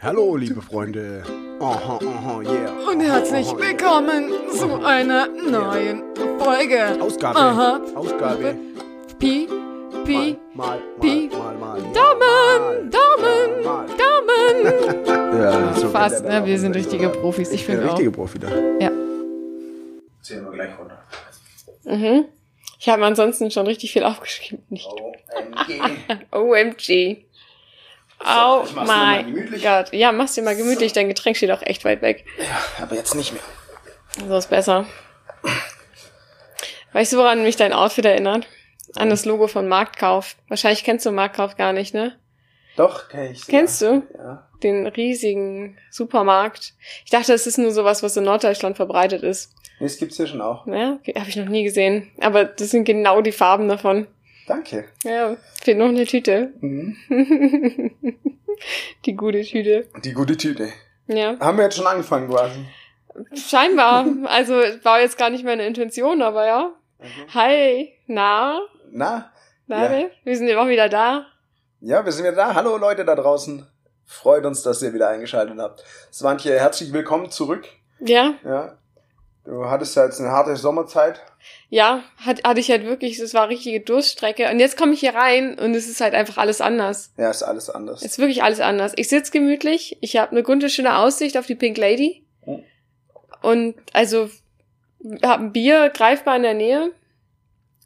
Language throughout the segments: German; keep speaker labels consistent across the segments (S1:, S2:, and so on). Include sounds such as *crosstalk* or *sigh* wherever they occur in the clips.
S1: Hallo, liebe Freunde. Aha, aha, yeah.
S2: Und herzlich willkommen zu einer neuen Folge.
S1: Ausgabe.
S2: Aha.
S1: Ausgabe.
S2: Pi, Pi,
S1: Mal, mal,
S2: Pi.
S1: mal, mal. mal.
S2: Daumen, Daumen,
S1: Mal.
S2: Daumen.
S1: Ja, *laughs* so
S2: Fast, ne? Wir sind richtige Profis. Ich
S1: Ich bin
S2: finde auch.
S1: richtige Profi da.
S2: Ja.
S1: Zählen wir gleich runter.
S2: Mhm. Ich habe mir ansonsten schon richtig viel aufgeschrieben. Nicht.
S1: OMG. *laughs*
S2: OMG. Oh
S1: ich mach's gemütlich.
S2: Gott. Ja, mach's dir mal gemütlich. Dein Getränk steht auch echt weit weg.
S1: Aber jetzt nicht mehr.
S2: So ist besser. Weißt du, woran mich dein Outfit erinnert? An das Logo von Marktkauf. Wahrscheinlich kennst du Marktkauf gar nicht, ne?
S1: Doch, kenn ich.
S2: Kennst du?
S1: Ja.
S2: Den riesigen Supermarkt. Ich dachte, es ist nur sowas, was in Norddeutschland verbreitet ist.
S1: Nee, das gibt's hier schon auch.
S2: Ja, habe ich noch nie gesehen. Aber das sind genau die Farben davon.
S1: Danke.
S2: Ja, fehlt noch eine Tüte.
S1: Mhm. *laughs*
S2: die gute Tüte.
S1: Die gute Tüte.
S2: Ja.
S1: Haben wir jetzt schon angefangen quasi?
S2: Scheinbar. Also war jetzt gar nicht meine Intention, aber ja. Hi. Na?
S1: Na?
S2: Na,
S1: Ja.
S2: ne? wir sind ja auch wieder da.
S1: Ja, wir sind wieder da. Hallo Leute da draußen. Freut uns, dass ihr wieder eingeschaltet habt. Swantje, herzlich willkommen zurück.
S2: Ja,
S1: Ja. Du hattest ja jetzt eine harte Sommerzeit.
S2: ja, hat, hatte ich halt wirklich, es war richtige Durststrecke. Und jetzt komme ich hier rein und es ist halt einfach alles anders.
S1: Ja, ist alles anders.
S2: Es ist wirklich alles anders. Ich sitz gemütlich, ich habe eine gute, schöne Aussicht auf die Pink Lady.
S1: Oh.
S2: Und also habe ein Bier greifbar in der Nähe.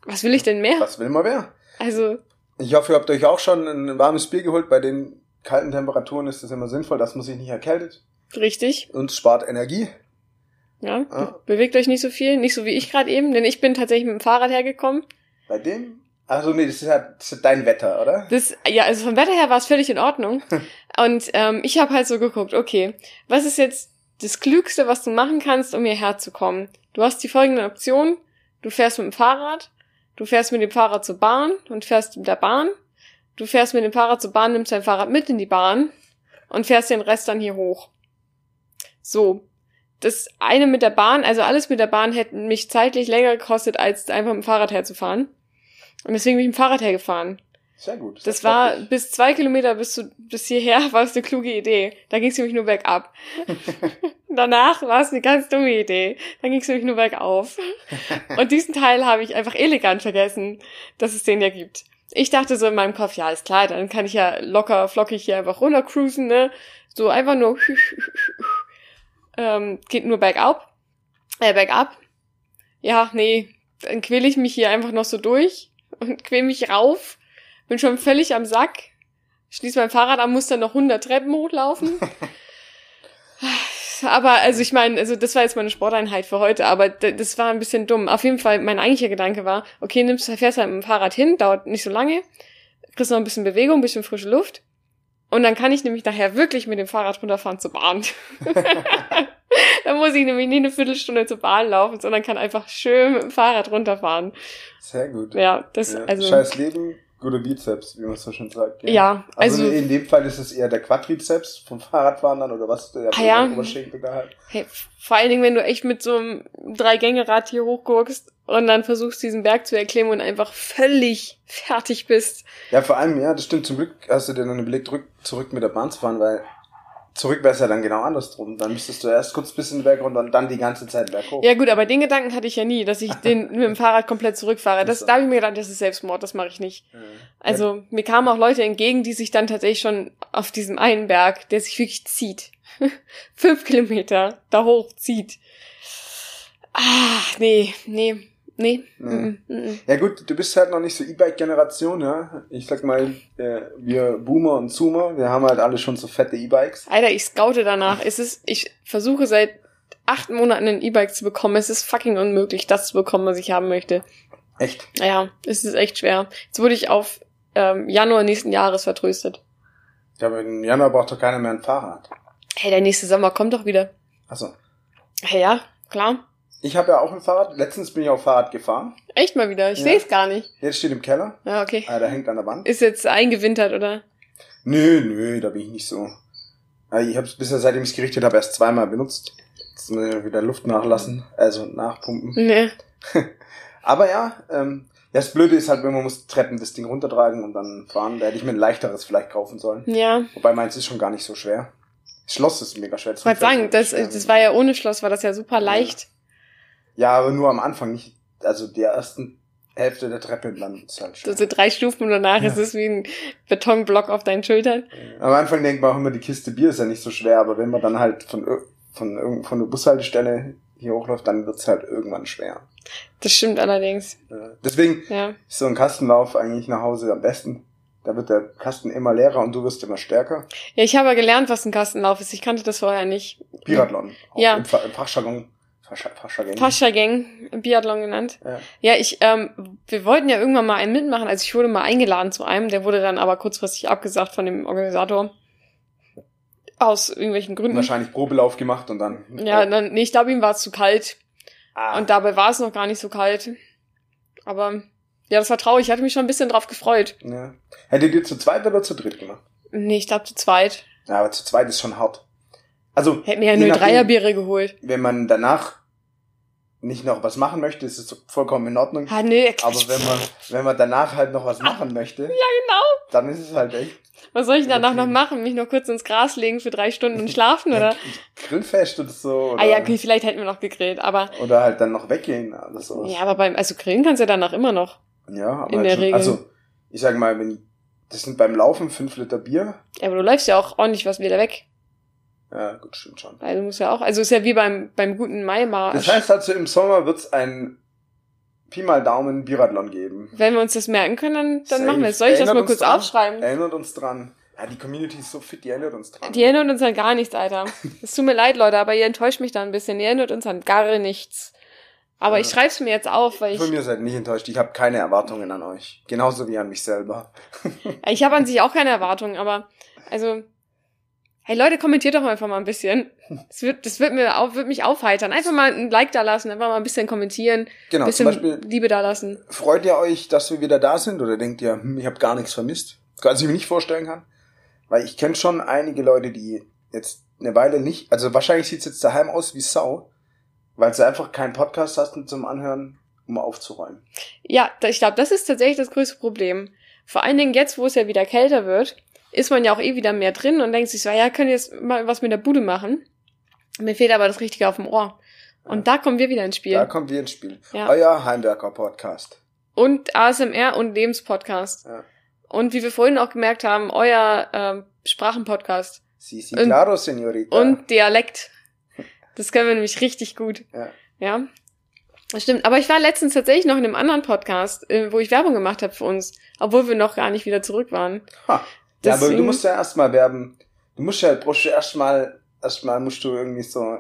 S2: Was will ich denn mehr?
S1: Was will man wer?
S2: Also,
S1: Ich hoffe, ihr habt euch auch schon ein warmes Bier geholt. Bei den kalten Temperaturen ist es immer sinnvoll, dass man sich nicht erkältet.
S2: richtig.
S1: Und spart Energie.
S2: Ja.
S1: Ah.
S2: Bewegt euch nicht so viel, nicht so wie ich gerade eben, denn ich bin tatsächlich mit dem Fahrrad hergekommen.
S1: Bei dem? Also nee, das ist ja das ist dein Wetter, oder?
S2: Das, ja, also vom Wetter her war es völlig in Ordnung. *laughs* Und ähm, ich habe halt so geguckt, okay, was ist jetzt das Klügste, was du machen kannst, um hierher zu kommen? Du hast die folgenden Optionen. Du fährst mit dem Fahrrad, du fährst mit dem Fahrrad zur Bahn und fährst mit der Bahn. Du fährst mit dem Fahrrad zur Bahn, nimmst dein Fahrrad mit in die Bahn und fährst den Rest dann hier hoch. So. Das eine mit der Bahn, also alles mit der Bahn hätte mich zeitlich länger gekostet, als einfach mit dem Fahrrad herzufahren. Und deswegen bin ich mit dem Fahrrad hergefahren.
S1: Sehr gut.
S2: Das
S1: sehr
S2: war
S1: praktisch.
S2: bis zwei Kilometer bis, zu, bis hierher *laughs* war es eine kluge Idee. Da ging es nämlich nur bergab. *laughs* Danach war es eine ganz dumme Idee. Dann ging es nämlich nur bergauf. *laughs* Und diesen Teil habe ich einfach elegant vergessen, dass es den ja gibt. Ich dachte so in meinem Kopf, ja, ist klar, dann kann ich ja locker, flockig hier einfach runtercruisen, ne? So einfach nur ähm, geht nur bergab. Äh, bergab. Ja, nee, dann quäle ich mich hier einfach noch so durch und *laughs* quäl mich rauf. Bin schon völlig am Sack. Schließ mein Fahrrad an, muss dann noch 100 Treppen hochlaufen. *laughs* aber, also ich meine, also das war jetzt meine Sporteinheit für heute, aber das war ein bisschen dumm. Auf jeden Fall, mein eigentlicher Gedanke war, okay, nimmst, fährst halt mit dem Fahrrad hin, dauert nicht so lange, kriegst noch ein bisschen Bewegung, ein bisschen frische Luft. Und dann kann ich nämlich nachher wirklich mit dem Fahrrad runterfahren zur Bahn. *laughs* dann muss ich nämlich nicht eine Viertelstunde zur Bahn laufen, sondern kann einfach schön mit dem Fahrrad runterfahren.
S1: Sehr gut.
S2: Ja, das,
S1: Ja.
S2: also.
S1: Scheiß Leben, gute Bizeps, wie man so schön sagt. gell?
S2: Ja,
S1: Also,
S2: also-
S1: in dem Fall ist es eher der Quadrizeps vom Fahrradfahren dann oder was? Der
S2: Ah, ja.
S1: Oberschenkel da halt.
S2: Hey, vor allen Dingen, wenn du echt mit so einem Drei-Gänge-Rad hier hochguckst und dann versuchst, diesen Berg zu erklimmen und einfach völlig fertig bist.
S1: Ja, vor allem, ja, das stimmt. Zum Glück hast du dir dann überlegt, zurück, zurück mit der Bahn zu fahren, weil zurück wäre es ja dann genau andersrum. Dann müsstest du erst kurz ein bisschen berg runter und dann die ganze Zeit berghoch.
S2: Ja gut, aber den Gedanken hatte ich ja nie, dass ich den *laughs* mit dem Fahrrad komplett zurückfahre. Das,
S1: Ach
S2: da habe ich mir gedacht, das ist Selbstmord, das mache ich nicht.
S1: Ja.
S2: Also mir kamen auch Leute entgegen, die sich dann tatsächlich schon auf diesem einen Berg, der sich wirklich zieht, *laughs* fünf Kilometer da hoch zieht. Ah, nee, nee, nee. Mm, mm.
S1: Ja gut, du bist halt noch nicht so E-Bike-Generation, ja. Ich sag mal, äh, wir Boomer und Zoomer, wir haben halt alle schon so fette E-Bikes.
S2: Alter, ich scoute danach. Es ist, ich versuche seit acht Monaten ein E-Bike zu bekommen. Es ist fucking unmöglich, das zu bekommen, was ich haben möchte.
S1: Echt?
S2: Ja, es ist echt schwer. Jetzt wurde ich auf ähm, Januar nächsten Jahres vertröstet.
S1: Ja, aber im Januar braucht doch keiner mehr ein Fahrrad.
S2: Hey, der nächste Sommer kommt doch wieder.
S1: Achso.
S2: Hey, ja, klar.
S1: Ich habe ja auch ein Fahrrad. Letztens bin ich auf Fahrrad gefahren.
S2: Echt mal wieder. Ich
S1: Ja.
S2: sehe es gar nicht.
S1: Jetzt steht im Keller.
S2: Ja, okay.
S1: Ah, der hängt an der Wand.
S2: Ist jetzt eingewintert, oder?
S1: Nö, nö, da bin ich nicht so. Ah, Ich habe es bisher, seitdem ich es gerichtet habe, erst zweimal benutzt. Jetzt muss ich wieder Luft nachlassen, also nachpumpen.
S2: Nee. *laughs*
S1: Aber ja, ähm, das Blöde ist halt, wenn man muss Treppen das Ding runtertragen und dann fahren. Da hätte ich mir ein leichteres vielleicht kaufen sollen.
S2: Ja.
S1: Wobei meins ist schon gar nicht so schwer. Das Schloss ist mega schwer.
S2: Ich wollte sagen, das, das war ja ohne Schloss, war das ja super leicht.
S1: Ja, aber nur am Anfang nicht. Also die ersten Hälfte der Treppe dann ist halt schwer.
S2: So drei Stufen und danach
S1: Ja.
S2: ist es wie ein Betonblock auf deinen Schultern.
S1: Am Anfang denkt man auch immer, die Kiste Bier ist ja nicht so schwer, aber wenn man dann halt von, von, irgend- von der Bushaltestelle hier hochläuft, dann wird's halt irgendwann schwer.
S2: Das stimmt allerdings.
S1: Ja. Deswegen
S2: Ja.
S1: ist so ein Kastenlauf eigentlich nach Hause am besten. Da wird der Kasten immer leerer und du wirst immer stärker.
S2: Ja, ich habe ja gelernt, was ein Kastenlauf ist. Ich kannte das vorher nicht.
S1: Biathlon. auch
S2: Ja.
S1: Im, Fa im Fachjargon. Fach- Fachjargon.
S2: Pascha-Gang, Biathlon genannt.
S1: Ja.
S2: Ja, ich, ähm, wir wollten ja irgendwann mal einen mitmachen. Also ich wurde mal eingeladen zu einem, der wurde dann aber kurzfristig abgesagt von dem Organisator. Aus irgendwelchen Gründen.
S1: Wahrscheinlich Probelauf gemacht und dann.
S2: Ja, dann, nee, ich glaube, ihm war es zu kalt.
S1: ah,
S2: Und dabei war es noch gar nicht so kalt. Aber ja, das war traurig. Ich hatte mich schon ein bisschen drauf gefreut.
S1: ja. Hättet ihr zu zweit oder zu dritt gemacht?
S2: Nee, ich glaube zu zweit.
S1: Ja, aber zu zweit ist schon hart. Also,
S2: Hätten mir ja nur. Dreierbiere geholt.
S1: wenn man danach nicht noch was machen möchte, ist es vollkommen in Ordnung.
S2: Ah, nee.
S1: Aber wenn man, wenn man danach halt noch was machen möchte,
S2: Ja, genau.
S1: dann ist es halt echt
S2: Was soll ich danach noch machen? Mich noch kurz ins Gras legen für drei Stunden und schlafen, *laughs* oder?
S1: Grillfest oder so. Oder,
S2: Ah ja, okay, vielleicht hätten wir noch gegrillt, aber
S1: oder halt dann noch weggehen oder sowas.
S2: ja, aber beim also grillen kannst du ja danach immer noch.
S1: Ja, aber
S2: In
S1: halt
S2: der
S1: schon,
S2: Regel.
S1: Also, ich sag mal, wenn das sind beim Laufen fünf Liter Bier.
S2: Ja, aber du läufst ja auch ordentlich was wieder weg.
S1: Ja, gut, stimmt schon.
S2: Also musst ja auch, also ist ja wie beim beim guten Maimarsch.
S1: Das heißt also, im Sommer wird's ein Pi mal Daumen Biathlon geben.
S2: Wenn wir uns das merken können, dann, dann
S1: Safe.
S2: machen wir es. Soll ich das
S1: Erinnert
S2: mal
S1: uns
S2: kurz
S1: dran.
S2: aufschreiben?
S1: Erinnert uns dran. Ja, die Community ist so fit, die erinnert uns dran.
S2: Die erinnert uns an gar nichts, Alter. Es tut mir leid, Leute, aber ihr enttäuscht mich da ein bisschen. Ihr erinnert uns an gar nichts. Aber
S1: Ja.
S2: ich schreib's mir jetzt auf, weil ich
S1: Von mir seid nicht enttäuscht. Ich habe keine Erwartungen an euch. Genauso wie an mich selber.
S2: ich habe an sich auch keine Erwartungen, aber also hey Leute, kommentiert doch einfach mal ein bisschen. Das wird das wird mir auf, wird mich aufheitern. Einfach mal ein Like da lassen, einfach mal ein bisschen kommentieren,
S1: Genau,
S2: ein
S1: zum
S2: bisschen
S1: Beispiel,
S2: Liebe da lassen.
S1: freut ihr euch, dass wir wieder da sind oder denkt ihr, hm, ich habe gar nichts vermisst? Was ich mir nicht vorstellen kann. Weil ich kenne schon einige Leute, die jetzt eine Weile nicht, also wahrscheinlich sieht's jetzt daheim aus wie Sau, weil sie einfach keinen Podcast hatten zum Anhören, um aufzuräumen.
S2: Ja, ich glaube, das ist tatsächlich das größte Problem. Vor allen Dingen jetzt, wo es ja wieder kälter wird, ist man ja auch eh wieder mehr drin und denkt sich so, ja, könnt ihr jetzt mal was mit der Bude machen. Mir fehlt aber das Richtige auf dem Ohr. Und da kommen wir wieder ins Spiel.
S1: Da kommt wir ins Spiel.
S2: Ja.
S1: Euer Heimwerker-Podcast.
S2: Und ASMR und Lebenspodcast.
S1: Ja.
S2: Und wie wir vorhin auch gemerkt haben, euer ähm, Sprachenpodcast
S1: Si, si,
S2: Und-
S1: claro, señorita.
S2: und Dialekt. Das können wir nämlich richtig gut.
S1: Ja.
S2: Ja. Das stimmt. Aber ich war letztens tatsächlich noch in einem anderen Podcast, äh, wo ich Werbung gemacht habe für uns, obwohl wir noch gar nicht wieder zurück waren.
S1: Ha. Ja, aber du
S2: Deswegen-
S1: musst ja erstmal werben. Du musst ja, brauchst ja erstmal, erstmal musst du irgendwie so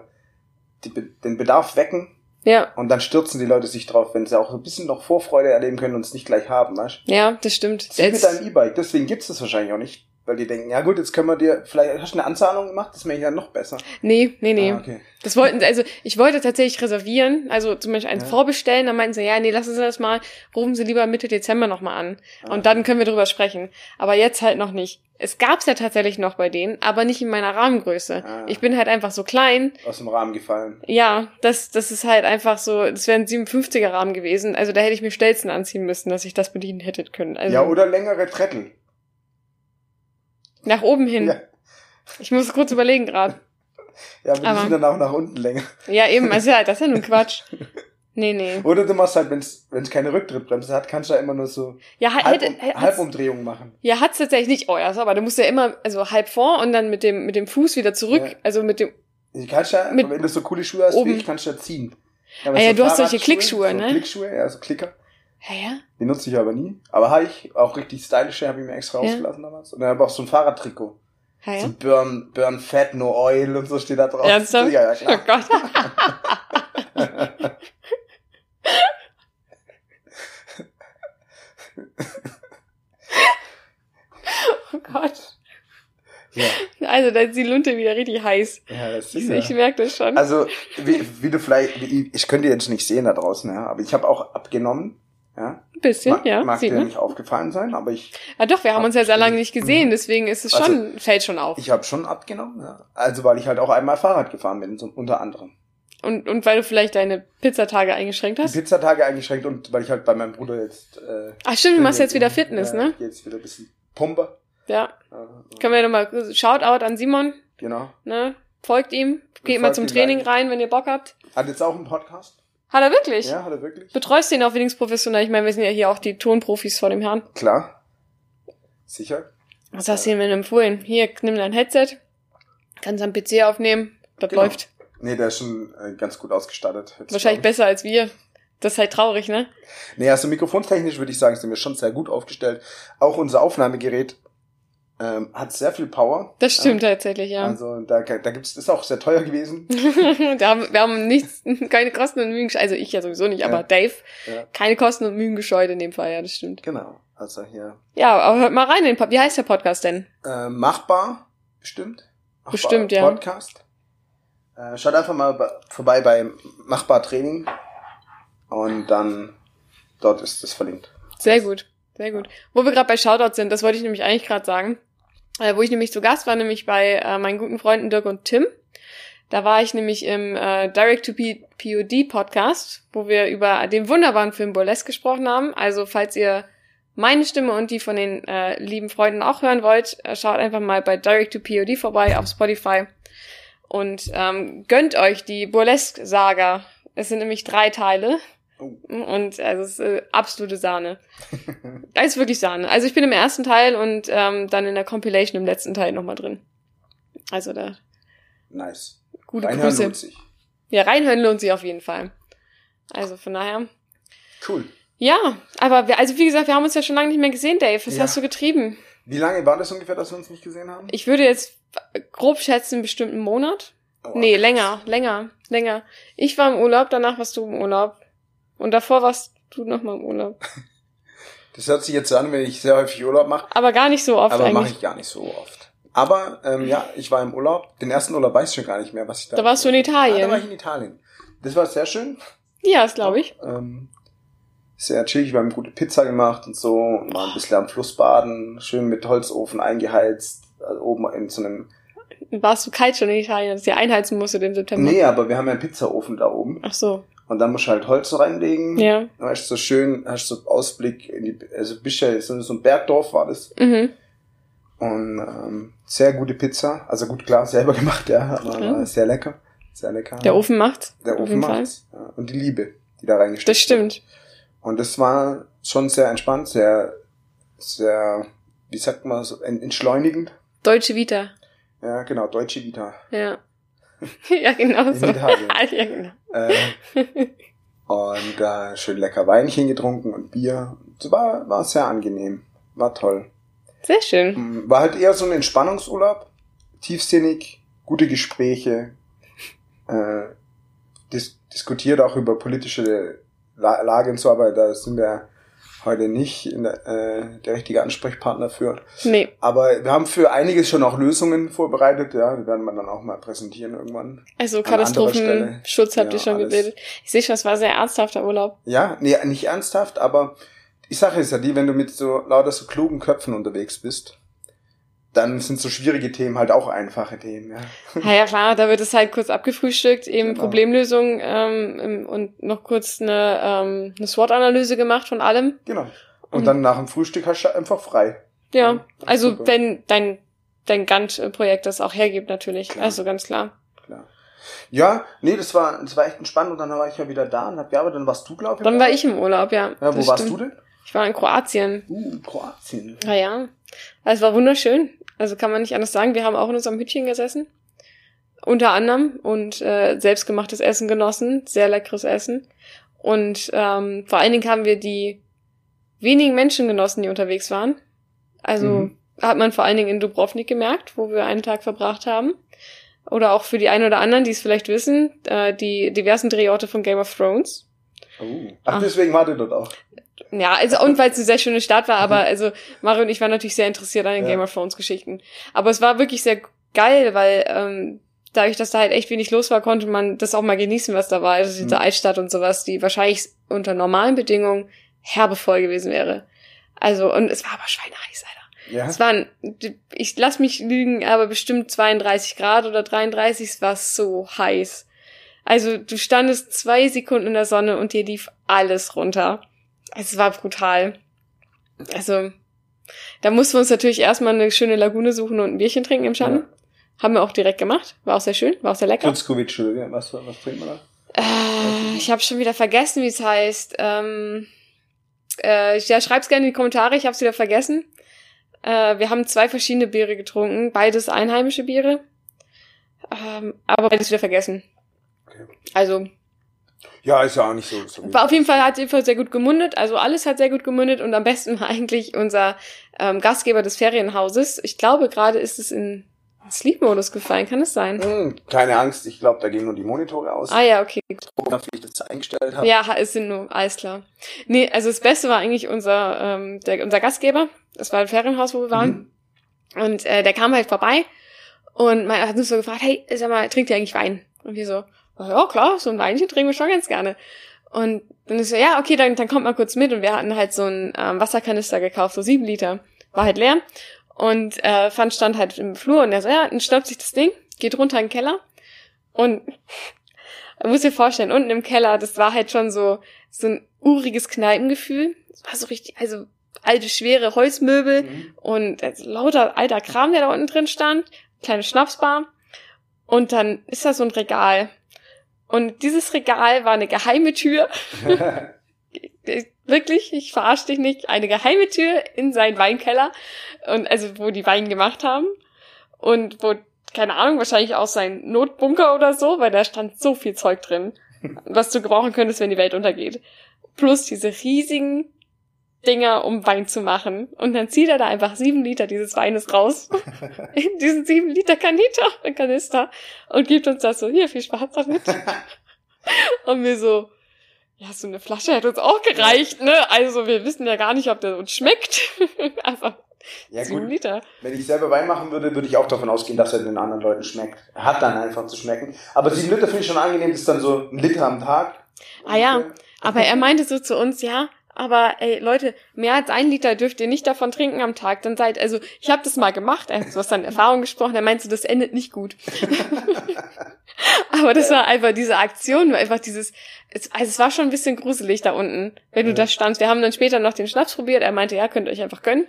S1: die, den Bedarf wecken
S2: Ja,
S1: und dann stürzen die Leute sich drauf, wenn sie auch ein bisschen noch Vorfreude erleben können und es nicht gleich haben, weißt
S2: ja, das stimmt.
S1: du? Wie mit deinem E-Bike, deswegen gibt's das wahrscheinlich auch nicht. Weil die denken, ja gut, jetzt können wir dir, vielleicht hast du eine Anzahlung gemacht, das wäre ja noch besser.
S2: nee, nee, nee.
S1: Ah, okay.
S2: Das wollten, also ich wollte tatsächlich reservieren, also zum Beispiel eins
S1: Ja.
S2: vorbestellen, dann meinten sie, ja, nee, lassen Sie das mal, rufen Sie lieber Mitte Dezember nochmal an.
S1: Ah.
S2: Und dann können wir drüber sprechen. Aber jetzt halt noch nicht. Es gab's ja tatsächlich noch bei denen, aber nicht in meiner Rahmengröße.
S1: Ah.
S2: Ich bin halt einfach so klein.
S1: Aus dem Rahmen gefallen.
S2: Ja, das, das ist halt einfach so, das wäre ein 57er Rahmen gewesen. Also da hätte ich mir Stelzen anziehen müssen, dass ich das bedienen hätte können. Also
S1: ja, oder längere Trettel.
S2: Nach oben hin.
S1: Ja,
S2: Ich muss kurz überlegen gerade.
S1: ja aber die
S2: Aber-
S1: sind dann auch nach unten länger.
S2: Ja, eben, also ja, das ist ja nun Quatsch. *laughs* Nee, nee.
S1: Oder du machst halt, wenn es keine Rücktrittbremse hat, kannst du ja immer nur so
S2: Ja, halt,
S1: Halb,
S2: hätte,
S1: um, Halbumdrehungen machen.
S2: Ja, hat's tatsächlich nicht. Oh ja, so, aber du musst ja immer, also halb vor und dann mit dem, mit dem Fuß wieder zurück.
S1: Ja.
S2: Also mit dem,
S1: Du kannst ja,
S2: Mit
S1: wenn du so coole Schuhe hast
S2: oben.
S1: wie ich, kannst du ja ziehen.
S2: Ah ja, du hast solche Klickschuhe,
S1: so
S2: ne?
S1: Klickschuhe, ja, so Klicker.
S2: Hä, ja?
S1: Die nutze ich aber nie. Aber habe ich auch richtig stylische, habe ich mir extra
S2: Ja.
S1: ausgelassen damals. Und dann habe ich auch so ein Fahrradtrikot.
S2: Hä, ja?
S1: So Burn, Burn Fat, No Oil und so steht da drauf.
S2: Ernsthaft?
S1: Ja, ja,
S2: Oh
S1: klar.
S2: Gott. *laughs* oh Gott.
S1: Ja,
S2: Also, da ist die Lunte wieder richtig heiß.
S1: ja das
S2: Ich,
S1: ist
S2: ich
S1: ja.
S2: merke das schon.
S1: Also, wie, wie du vielleicht, wie, ich könnte jetzt nicht sehen da draußen, ja, aber ich habe auch abgenommen. Ja,
S2: Ein bisschen,
S1: mag,
S2: ja.
S1: mag dir
S2: man.
S1: nicht aufgefallen sein, aber ich,
S2: Ah doch, wir haben uns ja sehr lange nicht gesehen, deswegen ist es
S1: Also,
S2: schon, fällt schon auf.
S1: ich habe schon abgenommen. Ja. Also, weil ich halt auch einmal Fahrrad gefahren bin, so, unter anderem.
S2: Und, und weil du vielleicht deine Pizzatage eingeschränkt
S1: Die
S2: hast?
S1: Pizzatage eingeschränkt und weil ich halt bei meinem Bruder jetzt. Äh,
S2: Ach stimmt, du machst jetzt wieder Fitness, ne?
S1: Jetzt wieder ein bisschen Pumpe.
S2: Ja.
S1: Äh,
S2: Können wir nochmal Shoutout an Simon,
S1: genau.
S2: ne? Folgt ihm, geht mal zum Training
S1: gleich.
S2: rein, wenn ihr Bock habt.
S1: Hat jetzt auch einen Podcast?
S2: Hat er wirklich?
S1: Ja, hat er wirklich?
S2: Betreust ihn auch wenigstens professionell. Ich meine, wir sind ja hier auch die Tonprofis vor dem Herrn.
S1: Klar. Sicher.
S2: Was hast du ihm denn empfohlen? Hier, nimm dein Headset, kannst am PC aufnehmen, das
S1: Genau.
S2: läuft.
S1: Nee, der ist schon äh, ganz gut ausgestattet.
S2: Wahrscheinlich besser als wir. Das ist halt traurig, ne?
S1: Nee, also mikrofontechnisch würde ich sagen, sind wir schon sehr gut aufgestellt. Auch unser Aufnahmegerät ähm, hat sehr viel Power.
S2: Das stimmt tatsächlich,
S1: Ja. Also da, da gibt's, ist auch sehr teuer gewesen. *laughs*
S2: da haben, wir haben nichts, *laughs* keine Kosten und Mühen gescheut. Also ich ja sowieso nicht, aber
S1: Ja.
S2: Dave,
S1: Ja.
S2: keine Kosten und Mühen gescheut in dem Fall, ja, das stimmt.
S1: Genau. Also hier
S2: Ja, aber hört mal rein in den Pod Wie heißt der Podcast denn?
S1: äh, machbar, bestimmt. Machbar
S2: Bestimmt, ja.
S1: Podcast. Äh, schaut einfach mal bei, vorbei bei Machbar Training und dann dort ist es verlinkt.
S2: Sehr gut, sehr gut. Wo wir gerade bei Shoutout sind, das wollte ich nämlich eigentlich gerade sagen. Äh, wo ich nämlich zu Gast war, nämlich bei äh, meinen guten Freunden Dirk und Tim. Da war ich nämlich im äh, Direct-to-POD-Podcast, wo wir über den wunderbaren Film Burlesque gesprochen haben. Also falls ihr meine Stimme und die von den äh, lieben Freunden auch hören wollt, äh, schaut einfach mal bei Direct-to-POD vorbei auf Spotify und ähm, gönnt euch die Burlesque-Saga. Es sind nämlich drei Teile.
S1: Oh.
S2: Und also es ist äh, absolute Sahne. *laughs* Es ist wirklich Sahne. Also ich bin im ersten Teil und ähm, dann in der Compilation im letzten Teil nochmal drin. Also da
S1: Nice.
S2: gute
S1: Reinhören
S2: Grüße.
S1: lohnt sich.
S2: Ja, reinhören lohnt sich auf jeden Fall. Also von daher.
S1: Cool.
S2: Ja, aber wir, also wie gesagt, wir haben uns ja schon lange nicht mehr gesehen, Dave. Was
S1: Ja.
S2: hast du getrieben?
S1: Wie lange war das ungefähr, dass wir uns nicht gesehen haben?
S2: Ich würde jetzt grob schätzen, bestimmt einen Monat.
S1: Oh,
S2: Nee, länger, länger, länger. Ich war im Urlaub, danach warst du im Urlaub. Und davor warst du nochmal im Urlaub. *laughs*
S1: Das hört sich jetzt so an, wenn ich sehr häufig Urlaub mache,
S2: Aber gar nicht so oft
S1: aber mache
S2: eigentlich.
S1: ich gar nicht so oft. Aber ähm, ja, ich war im Urlaub. Den ersten Urlaub weiß ich schon gar nicht mehr, was ich da.
S2: Da warst du in
S1: Ah,
S2: Italien.
S1: da war ich in Italien. Das war sehr schön.
S2: Ja, das glaube ich.
S1: Ähm, sehr chillig, wir haben gute Pizza gemacht und so und waren ein bisschen am Fluss baden, schön mit Holzofen eingeheizt, also oben in so einem.
S2: Warst du kalt schon in Italien, dass ihr einheizen musstet im September?
S1: Nee, aber wir haben ja einen Pizzaofen da oben.
S2: Ach so.
S1: Und dann musst du halt Holz reinlegen.
S2: Ja.
S1: Dann hast du so schön, hast du so Ausblick in die, also ja so ein Bergdorf war das.
S2: Mhm.
S1: Und ähm, sehr gute Pizza. Also gut, klar, selber *laughs* gemacht, ja, aber
S2: Ja.
S1: sehr lecker. Sehr lecker.
S2: Der Ofen macht's.
S1: Der Ofen macht's. Ja. Und die Liebe, die da reingesteckt
S2: Das stimmt.
S1: wird. Und das war schon sehr entspannt, sehr, sehr, wie sagt man, so en- entschleunigend.
S2: Deutsche Vita.
S1: Ja, genau, deutsche Vita.
S2: Ja. *laughs* ja, genau so. *laughs* Ja, genau.
S1: Äh, und äh, schön lecker Weinchen getrunken und Bier. Es war, war sehr angenehm. War toll.
S2: Sehr schön.
S1: Mm, War halt eher so ein Entspannungsurlaub. Tiefsinnig, gute Gespräche. Äh, dis diskutiert auch über politische La Lage und so, aber da sind wir heute nicht der, äh, der richtige Ansprechpartner für.
S2: Nee.
S1: Aber wir haben für einiges schon auch Lösungen vorbereitet, ja, die werden wir dann auch mal präsentieren irgendwann.
S2: Also Katastrophenschutz habt ihr
S1: Ja,
S2: schon
S1: alles.
S2: gebildet. Ich sehe schon, es war sehr ernsthafter Urlaub.
S1: Ja, nee, nicht ernsthaft, aber die Sache ist ja die, wenn du mit so lauter so klugen Köpfen unterwegs bist, dann sind so schwierige Themen halt auch einfache Themen, ja. *laughs*
S2: Ja, ja, klar, da wird es halt kurz abgefrühstückt, eben
S1: Genau.
S2: Problemlösung ähm, und noch kurz eine, ähm, eine SWOT-Analyse gemacht von allem.
S1: Genau. Und
S2: Mhm.
S1: dann nach dem Frühstück hast du einfach frei.
S2: Ja,
S1: Ja,
S2: also
S1: super.
S2: wenn dein, dein Gantt-Projekt das auch hergibt, natürlich.
S1: Klar.
S2: Also ganz klar.
S1: Klar. Ja, nee, das war, das war echt entspannt und dann war ich ja wieder da und hab gearbeitet, dann warst du, glaube ich.
S2: Dann war ich im Urlaub, ja.
S1: Ja, wo warst
S2: stimmt.
S1: du denn?
S2: Ich war in Kroatien.
S1: Uh, Kroatien.
S2: Ja, ja. Also es war wunderschön. Also kann man nicht anders sagen. Wir haben auch in unserem Hütchen gesessen. Unter anderem und äh, selbstgemachtes Essen genossen. Sehr leckeres Essen. Und ähm, vor allen Dingen haben wir die wenigen Menschen genossen, die unterwegs waren. Also
S1: Mhm.
S2: hat man vor allen Dingen in Dubrovnik gemerkt, wo wir einen Tag verbracht haben. Oder auch für die einen oder anderen, die es vielleicht wissen, äh, die diversen Drehorte von Game of Thrones.
S1: Oh. Ach,
S2: Ah.
S1: deswegen wart ihr dort auch.
S2: Ja, also und weil es eine sehr schöne Stadt war, aber also Mario und ich waren natürlich sehr interessiert an den
S1: Ja.
S2: Game of Thrones Geschichten. Aber es war wirklich sehr geil, weil ähm, dadurch, dass da halt echt wenig los war, konnte man das auch mal genießen, was da war. Also diese
S1: Mhm.
S2: Altstadt und sowas, die wahrscheinlich unter normalen Bedingungen herbe voll gewesen wäre. Also, und es war aber schweineheiß, Alter.
S1: Ja.
S2: Es waren, ich lass mich lügen, aber bestimmt 32 Grad oder 33, es war so heiß. Also du standest zwei Sekunden in der Sonne und dir lief alles runter. Es war brutal. Also, da mussten wir uns natürlich erstmal eine schöne Lagune suchen und ein Bierchen trinken im Schatten. Ja. Haben wir auch direkt gemacht. War auch sehr schön, war auch sehr lecker.
S1: Kutzkowitsch, was, was trinkt man da?
S2: Äh, ich habe schon wieder vergessen, wie es heißt. Ähm, äh, ja, schreib's gerne in die Kommentare, ich habe es wieder vergessen. Äh, wir haben zwei verschiedene Biere getrunken, beides einheimische Biere. Ähm, aber beides wieder vergessen. Okay. Also.
S1: Ja, ist ja auch nicht so.
S2: so war auf jeden Fall hat auf jeden Fall sehr gut gemundet. Also alles hat sehr gut gemundet und am besten war eigentlich unser ähm, Gastgeber des Ferienhauses. Ich glaube, gerade ist es in Sleep-Modus gefallen, kann es sein?
S1: Hm, keine Angst, ich glaube, da gehen nur die Monitore aus.
S2: Ah ja, okay.
S1: Gucken, wie ich das eingestellt habe.
S2: Ja, es sind nur, alles klar. Nee, also das Beste war eigentlich unser, ähm, der, unser Gastgeber. Das war ein Ferienhaus, wo wir waren. Mhm. Und äh, der kam halt vorbei und man hat uns so gefragt, hey, sag mal, trinkt ihr eigentlich Wein? Und wir so, ja klar, so ein Weinchen trinken wir schon ganz gerne. Und dann ist so, ja, okay, dann, dann kommt mal kurz mit. Und wir hatten halt so einen ähm, Wasserkanister gekauft, so sieben Liter. War halt leer. Und äh, Fan stand halt im Flur und er so, ja, dann schnappt sich das Ding, geht runter in den Keller und *laughs* muss dir vorstellen, unten im Keller, das war halt schon so, so ein uriges Kneipengefühl. Das war so richtig, also alte, schwere Holzmöbel mhm. und also, lauter alter Kram, der da unten drin stand, kleine Schnapsbar. Und dann ist da so ein Regal. Und dieses Regal war eine geheime Tür. *laughs* Wirklich, ich verarsche dich nicht, eine geheime Tür in seinen Weinkeller und also wo die Wein gemacht haben und wo keine Ahnung, wahrscheinlich auch sein Notbunker oder so, weil da stand so viel Zeug drin, *laughs* was du gebrauchen könntest, wenn die Welt untergeht. Plus diese riesigen Dinger, um Wein zu machen. Und dann zieht er da einfach sieben Liter dieses Weines raus. *laughs* in diesen sieben Liter Kaniter, Kanister. Und gibt uns das so, hier, viel Spaß damit. *laughs* und mir so, ja, so eine Flasche hätte uns auch gereicht, ne? Also wir wissen ja gar nicht, ob der uns schmeckt. Einfach *laughs*
S1: ja, sieben gut. Liter. Wenn ich selber Wein machen würde, würde ich auch davon ausgehen, dass er den anderen Leuten schmeckt. Er hat dann einfach zu schmecken. Aber sieben Liter finde ich schon angenehm, das ist dann so ein Liter am Tag.
S2: Ah ja, aber er meinte so zu uns, ja, aber ey, Leute, mehr als ein Liter dürft ihr nicht davon trinken am Tag. Dann seid, also ich habe das mal gemacht, er hat was dann Erfahrung gesprochen, er meinte, das endet nicht gut. *laughs* aber das war einfach, diese Aktion war einfach dieses, es, also es war schon ein bisschen gruselig da unten, wenn du ja. da standst. Wir haben dann später noch den Schnaps probiert, er meinte, ja, könnt ihr euch einfach gönnen.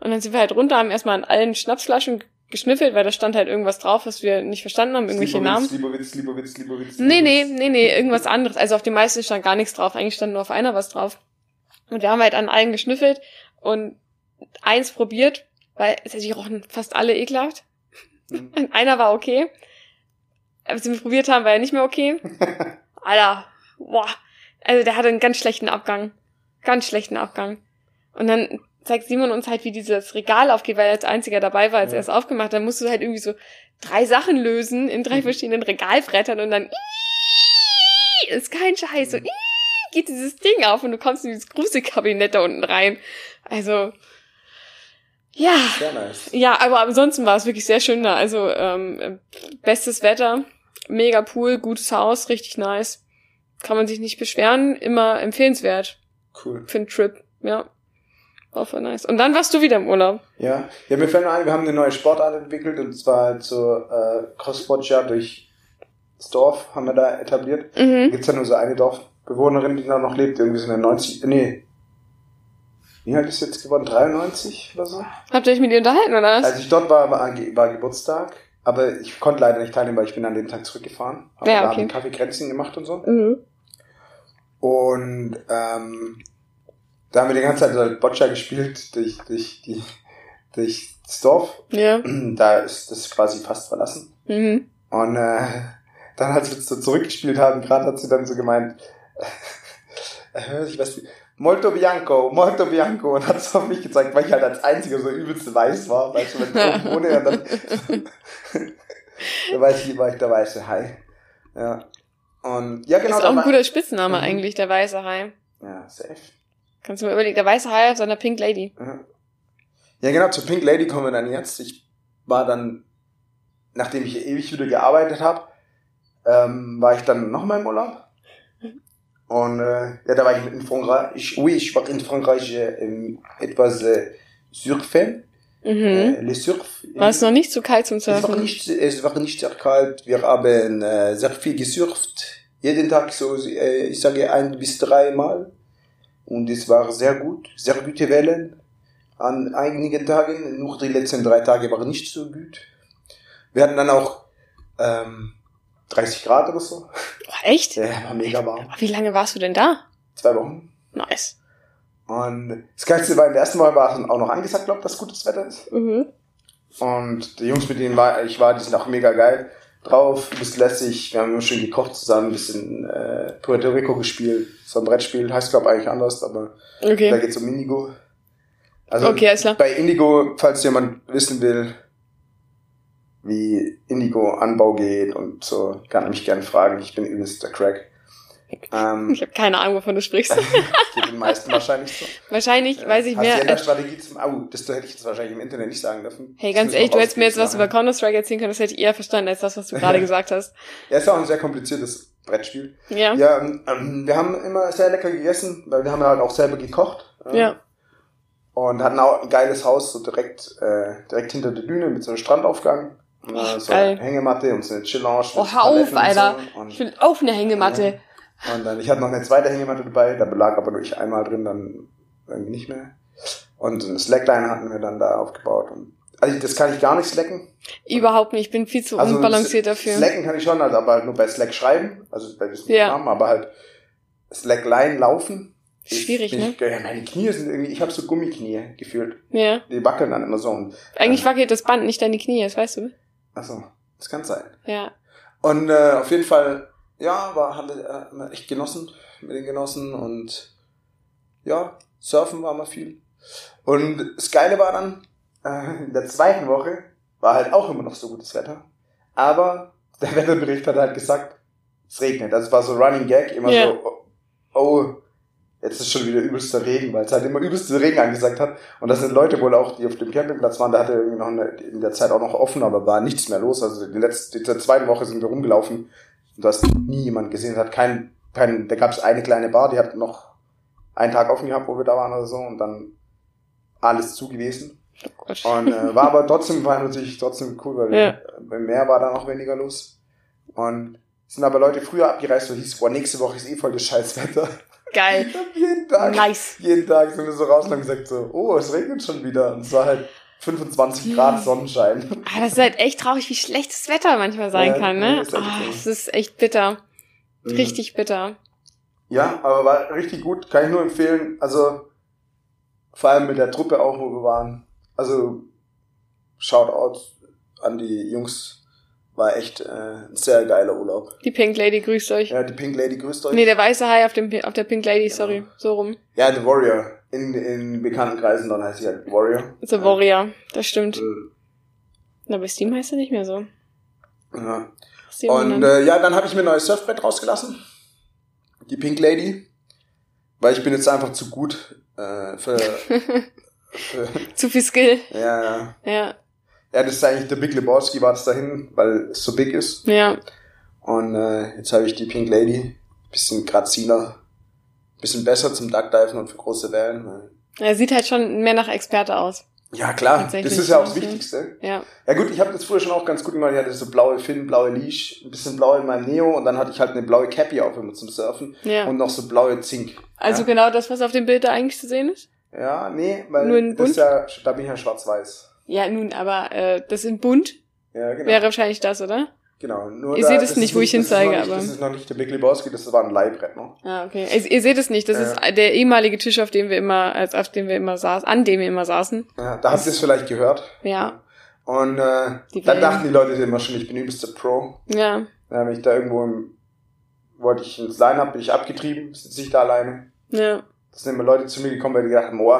S2: Und dann sind wir halt runter, haben erstmal an allen Schnapsflaschen geschnüffelt, weil da stand halt irgendwas drauf, was wir nicht verstanden haben, irgendwelche Namen.
S1: Slibowitz, Slibowitz, Slibowitz,
S2: Nee, nee, nee, nee, irgendwas anderes. Also auf den meisten stand gar nichts drauf. Eigentlich stand nur auf einer was drauf. Und wir haben halt an allen geschnüffelt und eins probiert, weil die rochen fast alle ekelhaft. Mhm. Und *laughs* einer war okay. Als wir probiert haben, war er nicht mehr okay. *laughs* Alter, boah. Also der hatte einen ganz schlechten Abgang. Ganz schlechten Abgang. Und dann zeigt Simon uns halt, wie dieses Regal aufgeht, weil er als einziger dabei war, als ja. er es aufgemacht hat. Dann musst du halt irgendwie so drei Sachen lösen in drei mhm. verschiedenen Regalbrettern und dann ist kein Scheiß. So, mhm geht dieses Ding auf und du kommst in dieses Gruselkabinett da unten rein. Also, ja.
S1: Sehr nice.
S2: Ja, aber ansonsten war es wirklich sehr schön da. Also, ähm, bestes Wetter, mega Pool, gutes Haus, richtig nice. Kann man sich nicht beschweren, immer empfehlenswert.
S1: Cool.
S2: Für einen Trip, ja. War voll nice. Und dann warst du wieder im Urlaub.
S1: Ja, ja mir fällt nur ein, wir haben eine neue Sportart entwickelt und zwar halt so äh, Crossboccia durch das Dorf haben wir da etabliert. Mhm. Gibt's ja nur so eine Dorf, Bewohnerin, die da noch lebt, irgendwie so eine 90, nee. Wie alt ist jetzt geworden? 93 oder so?
S2: Habt ihr euch mit ihr unterhalten, oder was?
S1: Als ich dort war, war, war Geburtstag. Aber ich konnte leider nicht teilnehmen, weil ich bin an dem Tag zurückgefahren. Hab ja, okay. da Kaffeekränzchen gemacht und so. Mhm. Und ähm, da haben wir die ganze Zeit so Boccia gespielt durch, durch, die, durch das Dorf. Ja. *clears throat* Da ist das quasi fast verlassen. Mhm. Und äh, dann, als wir so zurückgespielt haben, gerade hat sie dann so gemeint, *laughs* ich weiß nicht, Molto Bianco, Molto Bianco und hat es auf mich gezeigt, weil ich halt als einziger so übelst weiß war, weißt du, wenn ich *laughs* ohne und dann, *laughs* da weiß ich, war ich der weiße Hai. Ja. Und, ja, genau.
S2: Das ist auch ein guter Spitzname mhm. eigentlich, der weiße Hai.
S1: Ja, safe.
S2: Kannst du mir überlegen, der weiße Hai auf seiner Pink Lady.
S1: Ja, genau, zur Pink Lady kommen wir dann jetzt. Ich war dann, nachdem ich ewig wieder gearbeitet habe, ähm, war ich dann noch mal im Urlaub. Und äh, ja, da war ich in Frankreich. Oui, ich war in Frankreich äh, etwas äh, surfen. Mhm. Äh, le Surf.
S2: War es noch nicht zu kalt zum Surfen?
S1: Es war nicht, es war nicht sehr kalt. Wir haben äh, sehr viel gesurft. jeden Tag so, äh, ich sage ein bis drei Mal. Und es war sehr gut, sehr gute Wellen. An einigen Tagen, nur die letzten drei Tage waren nicht so gut. Wir hatten dann auch ähm, 30 Grad oder so.
S2: Oh, echt?
S1: Ja, war mega warm.
S2: Wie lange warst du denn da?
S1: Zwei Wochen.
S2: Nice.
S1: Und das Geilste war, in der ersten Woche war es auch noch angesagt, glaube ich, dass gutes Wetter ist.
S2: Mhm.
S1: Und die Jungs, mit denen war, ich war, die sind auch mega geil drauf, ein bisschen lässig. Wir haben immer schön gekocht zusammen, ein bisschen äh, Puerto Rico gespielt. So ein Brettspiel, heißt glaube eigentlich anders, aber
S2: Okay.
S1: da geht's um Indigo. Also
S2: Okay,
S1: bei Indigo, falls jemand wissen will, wie Indigo-Anbau geht und so, kann mich gerne fragen. Ich bin übelst der Crack. Ähm,
S2: Ich habe keine Ahnung, wovon du sprichst. *laughs*
S1: geht den meisten wahrscheinlich so.
S2: Wahrscheinlich weiß ich mehr. als-
S1: Hacienda-Strategie zum, au, das hätte ich jetzt wahrscheinlich im Internet nicht sagen dürfen.
S2: Hey, ganz ehrlich, du hättest mir jetzt was über Counter-Strike erzählen können, das hätte ich eher verstanden als das, was du gerade *laughs* gesagt hast.
S1: Ja, ist auch ein sehr kompliziertes Brettspiel.
S2: Ja.
S1: Ja, ähm, wir haben immer sehr lecker gegessen, weil wir haben halt auch selber gekocht. äh,
S2: Ja.
S1: Und hatten auch ein geiles Haus, so direkt, äh, direkt hinter der Düne mit so einem Strandaufgang. Äh, so
S2: geil.
S1: eine Hängematte und so eine Chillounge.
S2: Oh, hör auf, Alter.
S1: So.
S2: Ich will auf eine Hängematte.
S1: und dann, ich hatte noch eine zweite Hängematte dabei, da lag aber nur ich einmal drin, dann irgendwie nicht mehr. Und eine Slackline hatten wir dann da aufgebaut. Und, also das kann ich gar nicht slacken.
S2: Überhaupt nicht. Ich bin viel zu
S1: Also
S2: unbalanciert dafür.
S1: Slacken kann ich schon, also aber halt nur bei Slack schreiben, also bei diesem
S2: Ja.
S1: Namen, aber halt Slackline laufen.
S2: Schwierig,
S1: ich,
S2: ne?
S1: Ich, ja, meine Knie sind irgendwie, ich habe so Gummiknie gefühlt.
S2: Ja.
S1: Die wackeln dann immer so. Und,
S2: Eigentlich wackelt das Band nicht deine Knie, das weißt du.
S1: Achso, das kann sein.
S2: Ja.
S1: Und äh, auf jeden Fall, ja, war, haben wir äh, echt genossen mit den Genossen und ja, surfen war mal viel. Und das Geile war dann, äh, *laughs* in der zweiten Woche war halt auch immer noch so gutes Wetter. Aber der Wetterbericht hat halt gesagt, es regnet. Also es war so Running Gag, immer
S2: Ja.
S1: so, oh, jetzt ist schon wieder übelster Regen, weil es halt immer übelster Regen angesagt hat. Und das sind Leute wohl auch, die auf dem Campingplatz waren, da hatte irgendwie noch eine, in der Zeit auch noch offen, aber war nichts mehr los. Also die letzte, die zweite Woche sind wir rumgelaufen und du hast nie jemand gesehen. Es hat kein, kein, da gab es eine kleine Bar, die hat noch einen Tag offen gehabt, wo wir da waren oder so und dann alles zu gewesen.
S2: Oh.
S1: Und äh, war aber trotzdem, war natürlich trotzdem cool, weil
S2: Ja.
S1: beim Meer war da noch weniger los. Und sind aber Leute früher abgereist und hieß, boah, nächste Woche ist eh voll das Scheißwetter.
S2: Geil. *laughs*
S1: jeden Tag,
S2: Nice.
S1: jeden Tag sind wir so raus und haben gesagt so, oh, es regnet schon wieder. Und es war halt 25 Grad Sonnenschein.
S2: Ah, das ist halt echt traurig, wie schlecht das Wetter manchmal sein
S1: Ja,
S2: kann, ne?
S1: ist echt
S2: Ah, es ist echt bitter.
S1: Mhm.
S2: Richtig bitter.
S1: Ja, aber war richtig gut, kann ich nur empfehlen. Also vor allem mit der Truppe auch, wo wir waren. Also Shoutout an die Jungs. War echt äh, ein sehr geiler Urlaub.
S2: Die Pink Lady grüßt euch.
S1: Ja, die Pink Lady grüßt euch.
S2: Nee, der weiße Hai auf, dem, auf der Pink Lady, sorry. So rum.
S1: Ja, The Warrior. In, in bekannten Kreisen dann heißt sie halt Warrior.
S2: The Warrior. Das stimmt.
S1: Äh,
S2: Na, bei Steam heißt er nicht mehr so.
S1: Ja. Und äh, ja, dann habe ich mir ein neues Surfbrett rausgelassen. Die Pink Lady. Weil ich bin jetzt einfach zu gut äh, für, *laughs* für
S2: Zu viel Skill.
S1: ja, ja.
S2: Ja.
S1: Ja, das ist eigentlich der Big Lebowski war das dahin, weil es so big ist.
S2: Ja.
S1: Und äh, jetzt habe ich die Pink Lady. Bisschen graziner. Bisschen besser zum Duckdiven und für große Wellen.
S2: Er sieht halt schon mehr nach Experte aus.
S1: Ja, klar. Das ist ja auch das. Wichtigste.
S2: Ja.
S1: Ja gut, ich habe das früher schon auch ganz gut gemacht. Ich hatte so blaue Fin, blaue Leash, ein bisschen blau in meinem Neo und dann hatte ich halt eine blaue Cappy auf immer zum Surfen
S2: Ja.
S1: und noch so blaue Zink.
S2: Also
S1: ja.
S2: genau das, was auf dem Bild da eigentlich zu sehen ist?
S1: Ja, nee, weil
S2: Nur in
S1: das ist ja, da bin ich ja schwarz-weiß.
S2: Ja, nun, aber äh, das in bunt
S1: Ja, genau.
S2: wäre wahrscheinlich das, oder?
S1: genau. Nur
S2: Ihr
S1: da-
S2: seht es nicht, wo ich hinzeige, aber-
S1: Das ist noch nicht der Big Lebowski, das war ein Leihbrett, ne?
S2: Ah, okay. Also, ihr seht es nicht, das
S1: Ja.
S2: ist der ehemalige Tisch, auf dem wir immer, als auf dem wir immer saßen, an dem wir immer saßen.
S1: Ja, da habt ihr es vielleicht gehört.
S2: Ja.
S1: Und äh,
S2: Die
S1: dann dachten die Leute immer schon, ich bin übelster Pro.
S2: Ja.
S1: Ja, wenn ich da irgendwo im, wollte ich ins Line-Up, bin ich abgetrieben, sitze ich da alleine.
S2: Ja.
S1: Da sind immer Leute zu mir gekommen, weil die gedacht haben, oh,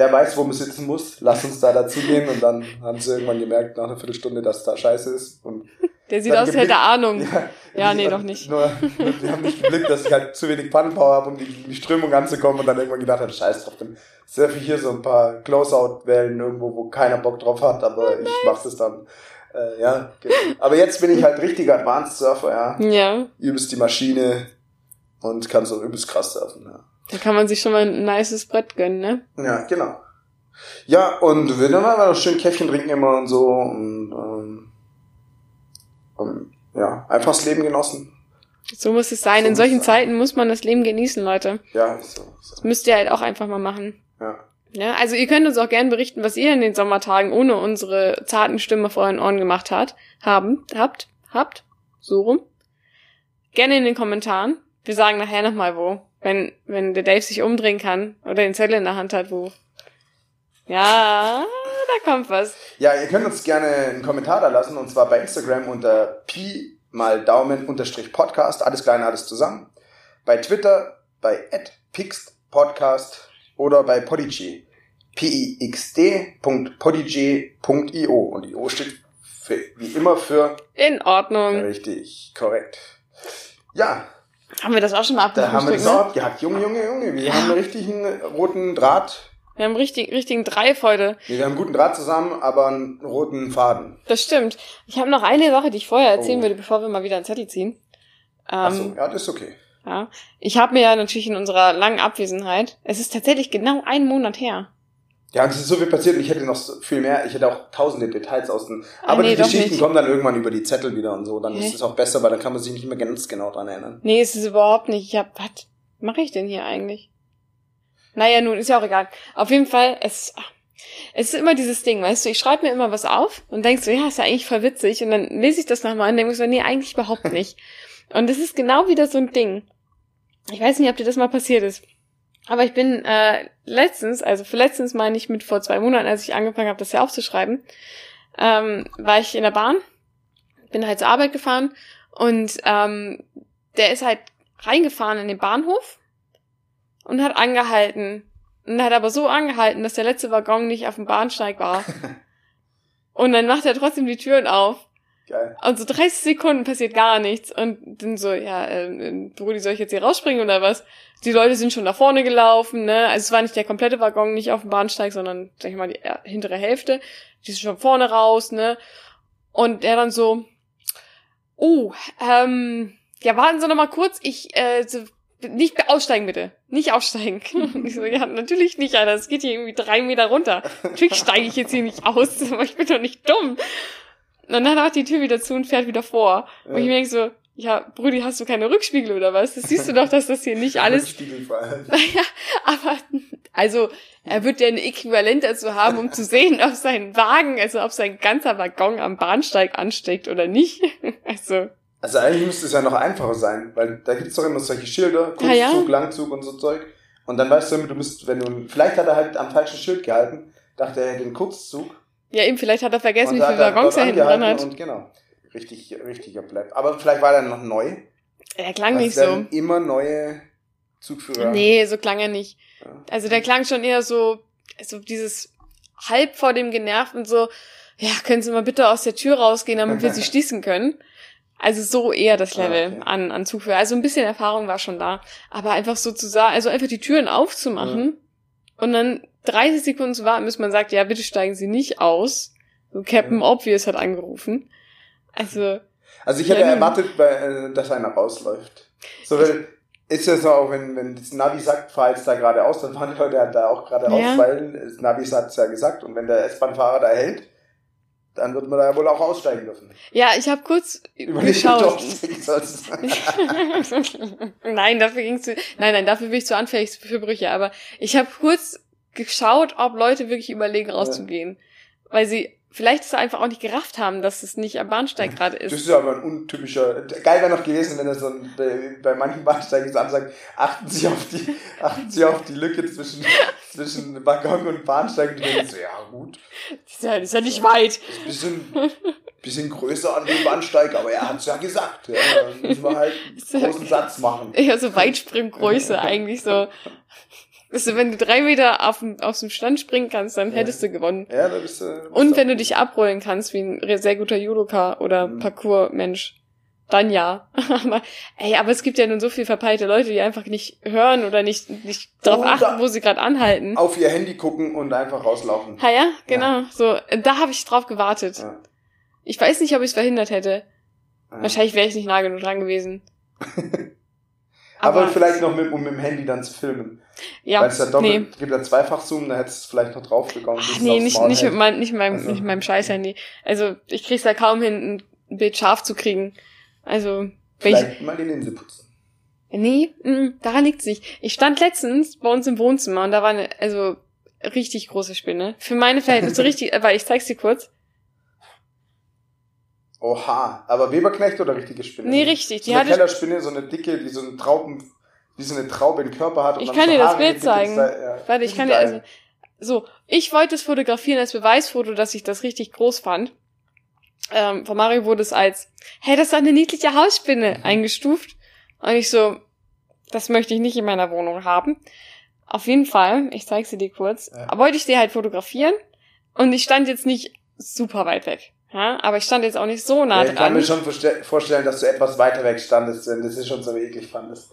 S1: der weiß, wo man sitzen muss, lass uns da dazugehen. Und dann haben sie irgendwann gemerkt, nach einer Viertelstunde, dass da scheiße ist. Und
S2: Der sieht aus, als hätte Ahnung.
S1: ja,
S2: Ja, nee, doch nicht.
S1: Nur, nur, die haben nicht geblickt, dass ich halt zu wenig Pannenpower habe, um die, die Strömung anzukommen. Und dann irgendwann gedacht habe, scheiß drauf, dann surfe ich hier so ein paar Close-Out-Wellen irgendwo, wo keiner Bock drauf hat. Aber ich mach das dann. Äh, ja, genau. Aber jetzt bin ich halt richtiger Advanced Surfer, ja.
S2: Ja.
S1: Übelst die Maschine und kann so übelst krass surfen, ja.
S2: Da kann man sich schon mal ein nices Brett gönnen, ne?
S1: Ja, genau. Ja, und wir dann wir noch schön Käffchen trinken immer und so und, ähm, und ja, einfach das Leben genossen.
S2: So muss es sein.
S1: So
S2: In solchen. Zeiten muss man das Leben genießen, Leute.
S1: Ja, so. Ist
S2: Das
S1: so.
S2: müsst ihr halt auch einfach mal machen.
S1: Ja.
S2: Ja, also ihr könnt uns auch gerne berichten, was ihr in den Sommertagen ohne unsere zarten Stimme vor euren Ohren gemacht hat, haben, habt, habt, so rum. Gerne in den Kommentaren. Wir sagen nachher nochmal wo, wenn, wenn der Dave sich umdrehen kann oder den Zettel in der Hand hat, wo. Ja, da kommt was.
S1: Ja, ihr könnt uns gerne einen Kommentar da lassen und zwar bei Instagram unter pi mal Daumen unterstrich Podcast, alles klein, alles zusammen. Bei Twitter bei @pixedpodcast oder bei Podigy pixd.podigy.io und io steht für, wie immer für
S2: In Ordnung.
S1: richtig korrekt. Ja,
S2: Haben wir das auch schon mal
S1: da haben wir das auch
S2: ne?
S1: abgehackt. Junge, Junge, Junge, wir haben einen richtigen roten Draht.
S2: Wir haben richtig, richtigen Dreif heute.
S1: Nee, wir haben einen guten Draht zusammen, aber einen roten Faden.
S2: Das stimmt. Ich habe noch eine Sache, die ich vorher erzählen
S1: Oh.
S2: würde, bevor wir mal wieder einen Zettel ziehen. Ähm,
S1: Achso, ja, das ist okay.
S2: Ja. Ich habe mir ja natürlich in unserer langen Abwesenheit, es ist tatsächlich genau ein Monat her.
S1: Ja, es ist so viel passiert und ich hätte noch viel mehr. Ich hätte auch tausende Details aus den.
S2: Ah,
S1: Aber
S2: nee,
S1: die Geschichten
S2: nicht.
S1: kommen dann irgendwann über die Zettel wieder und so. Dann
S2: Hä?
S1: ist es auch besser, weil dann kann man sich nicht mehr ganz genau dran erinnern.
S2: Nee, ist es überhaupt nicht. Ich hab, was mache ich denn hier eigentlich? Naja, nun, ist ja auch egal. Auf jeden Fall, es, es ist immer dieses Ding, weißt du, ich schreibe mir immer was auf und denkst so, ja, ist ja eigentlich voll witzig. Und dann lese ich das nochmal und denke so, nee, eigentlich überhaupt nicht. *laughs* Und das ist genau wieder so ein Ding. Ich weiß nicht, ob dir das mal passiert ist. Aber ich bin äh, letztens, also für letztens meine ich mit vor zwei Monaten, als ich angefangen habe, das hier aufzuschreiben, ähm, war ich in der Bahn, bin halt zur Arbeit gefahren und ähm, der ist halt reingefahren in den Bahnhof und hat angehalten. Und hat aber so angehalten, dass der letzte Waggon nicht auf dem Bahnsteig war. *laughs* und dann macht er trotzdem die Türen auf.
S1: Geil.
S2: Und so 30 Sekunden passiert gar nichts. Und dann so, ja, ähm, Brudi, soll ich jetzt hier rausspringen oder was? Die Leute sind schon nach vorne gelaufen, ne? Also es war nicht der komplette Waggon, nicht auf dem Bahnsteig, sondern, sag ich mal, die äh, hintere Hälfte. Die sind schon vorne raus, ne? Und der dann so, oh, ähm, ja, warten Sie noch mal kurz, ich, äh, so, nicht aussteigen bitte. Nicht aussteigen. Und *laughs* ich so, ja, natürlich nicht, Alter. Es geht hier irgendwie drei Meter runter. Natürlich steige ich jetzt hier nicht aus, *laughs* aber ich bin doch nicht dumm. Und dann macht die Tür wieder zu und fährt wieder vor. Und ich
S1: Ja.
S2: denke so, ja, Brudi, hast du keine Rückspiegel oder was? Das siehst du doch, dass das hier nicht alles.
S1: Rückspiegel vor allem. *laughs*
S2: Naja, aber also er wird ja ein Äquivalent dazu haben, um zu sehen, ob sein Wagen, also ob sein ganzer Waggon am Bahnsteig ansteckt oder nicht. *laughs* Also,
S1: Also eigentlich müsste es ja noch einfacher sein, weil da gibt es doch immer solche Schilder,
S2: Ja, ja.
S1: Kurzzug, Langzug und so Zeug. Und dann weißt du immer, du müsst, wenn du, vielleicht hat er halt am falschen Schild gehalten, dachte er den Kurzzug.
S2: Ja, eben, vielleicht hat er vergessen, wie viele
S1: er
S2: Waggons er hinten dran hat.
S1: Und genau, richtig, richtiger bleibt. Aber vielleicht war der noch neu.
S2: Er klang
S1: Also
S2: nicht so.
S1: immer neue Zugführer.
S2: Nee, so klang er nicht.
S1: Ja.
S2: Also der klang schon eher so, so dieses halb vor dem genervt und so, ja, können Sie mal bitte aus der Tür rausgehen, damit wir sie *laughs* schließen können. Also so eher das
S1: Ah,
S2: Level
S1: okay.
S2: an, an Zugführer. Also ein bisschen Erfahrung war schon da. Aber einfach so zu sagen, also einfach die Türen aufzumachen und dann 30 Sekunden zu warten, bis man sagt, ja, bitte steigen Sie nicht aus. So Captain
S1: Ja.
S2: Obvious hat angerufen. Also,
S1: Also ich hätte
S2: Ja,
S1: erwartet, äh, dass einer rausläuft. So, weil, ist ja so auch, wenn, wenn das Navi sagt, fahr jetzt da geradeaus, dann fahren die Leute halt da auch geradeaus,
S2: Ja.
S1: weil das Navi hat es ja gesagt. Und wenn der S-Bahn-Fahrer da hält, dann wird man da wohl auch aussteigen dürfen.
S2: ja, ich habe kurz
S1: Überlegt ob *laughs*
S2: nein, dafür ging's zu, nein, nein, dafür bin ich zu anfällig für Brüche, aber ich habe kurz geschaut, ob Leute wirklich überlegen, rauszugehen. Weil sie vielleicht es einfach auch nicht gerafft haben, dass es nicht am Bahnsteig gerade
S1: Das
S2: ist.
S1: ist aber ein untypischer. Geil wäre noch gewesen, wenn er so bei, manchen Bahnsteigen so ansagt, achten Sie auf die, *laughs* achten Sie auf die Lücke zwischen, zwischen Waggon und Bahnsteig. Und so, ja gut,
S2: Das ist ja, das ist ja nicht weit.
S1: ist ein bisschen, bisschen größer an dem Bahnsteig, aber er hat's ja gesagt. Ja, müssen wir halt *laughs* einen großen Satz machen.
S2: Ja, so Weitspringgröße eigentlich so. Also wenn du drei Meter auf aus dem Stand springen kannst, dann
S1: Ja.
S2: hättest du gewonnen.
S1: Ja, da bist du. bist
S2: Und wenn du dich abrollen kannst, wie ein sehr guter Judoka oder
S1: Mhm.
S2: Parkour-Mensch, dann ja. *laughs* aber, ey, aber es gibt ja nun so viel verpeilte Leute, die einfach nicht hören oder nicht, nicht
S1: Oder-
S2: achten, wo sie gerade anhalten.
S1: auf ihr Handy gucken und einfach rauslaufen.
S2: Ha ja, genau. So, da habe ich drauf gewartet.
S1: Ja.
S2: Ich weiß nicht, ob ich es verhindert hätte.
S1: Ja.
S2: Wahrscheinlich wäre ich nicht nah genug dran gewesen. *laughs*
S1: Aber, vielleicht noch mit, um mit dem Handy dann zu filmen.
S2: Ja,
S1: Weil es ja doppelt,
S2: nee.
S1: gibt ja Zweifach-Zoom, da hättest du vielleicht noch drauf bekommen. bis
S2: Ach, nee, nicht, nicht, mit mein, nicht, meinem,
S1: Also.
S2: nicht mit meinem Scheiß-Handy. Also, ich krieg's da kaum hin, ein Bild scharf zu kriegen. Also, Wenn ich,
S1: Vielleicht mal die Linse putzen.
S2: nee, mh, daran liegt's nicht. Ich stand letztens bei uns im Wohnzimmer und da war eine, also richtig große Spinne. Für meine Verhältnisse *laughs* richtig, weil ich zeig's dir kurz.
S1: Oha, aber Weberknecht oder richtige Spinne?
S2: Nee, richtig, die
S1: So eine
S2: hatte
S1: Kellerspinne, so eine dicke, die so einen Trauben, wie so eine Traube im Körper hat. und
S2: Ich kann
S1: so
S2: dir das
S1: Haare
S2: Bild zeigen.
S1: Ja.
S2: Warte, ich kann dir also. So, ich wollte es fotografieren als Beweisfoto, dass ich das richtig groß fand. Ähm, von Mario wurde es als, hey, das ist eine niedliche Hausspinne
S1: Mhm.
S2: eingestuft. Und ich so, das möchte ich nicht in meiner Wohnung haben. Auf jeden Fall, ich zeig sie dir kurz,
S1: Ja.
S2: wollte ich sie halt fotografieren. Und ich stand jetzt nicht super weit weg. Ja, aber ich stand jetzt auch nicht so nah
S1: Ja, ich kann
S2: dran.
S1: mir schon vorste- vorstellen, dass du etwas weiter weg standest, wenn du das schon so eklig fandest.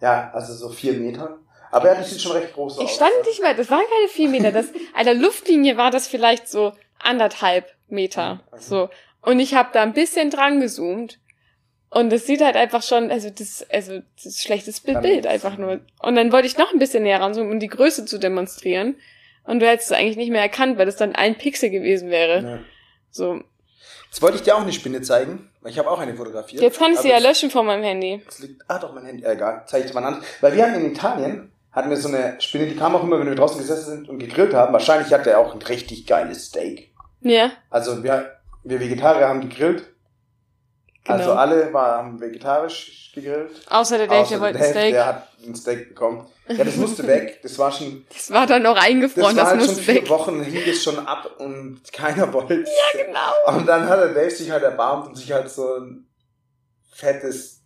S1: Ja, also so vier Meter. Aber ja, das sieht schon recht groß aus.
S2: Ich stand nicht weit, das waren keine vier Meter. Das, *laughs* an der Luftlinie war das vielleicht so anderthalb Meter.
S1: Okay.
S2: So. Und ich habe da ein bisschen dran gezoomt. Und es sieht halt einfach schon, also das, also das ist schlechtes Bild, einfach nur. Und dann wollte ich noch ein bisschen näher ranzoomen, um die Größe zu demonstrieren. Und du hättest es eigentlich nicht mehr erkannt, weil das dann ein Pixel gewesen wäre.
S1: Ja.
S2: So.
S1: Jetzt wollte ich dir auch eine Spinne zeigen, weil ich habe auch eine fotografiert.
S2: Jetzt kann ich sie ja löschen von meinem Handy.
S1: Es liegt, ah doch, mein Handy, äh, egal, zeige ich dir mal an. Weil wir hatten in Italien, hatten wir so eine Spinne, die kam auch immer, wenn wir draußen gesessen sind und gegrillt haben. Wahrscheinlich hat er auch ein richtig geiles Steak.
S2: Ja,
S1: Also wir, wir Vegetarier haben gegrillt.
S2: Genau.
S1: Also alle war, haben vegetarisch gegrillt.
S2: Außer der Dave,
S1: Außer
S2: der wollte ein Steak.
S1: Der hat ein Steak bekommen. Ja, das musste *laughs* weg. Das war schon,
S2: Das war dann noch
S1: das
S2: eingefroren,
S1: war
S2: das,
S1: halt schon
S2: musste
S1: vier
S2: weg.
S1: Wochen, hing es schon ab und keiner wollte
S2: Ja, genau.
S1: Und dann hat der Dave sich halt erbarmt und sich halt so ein fettes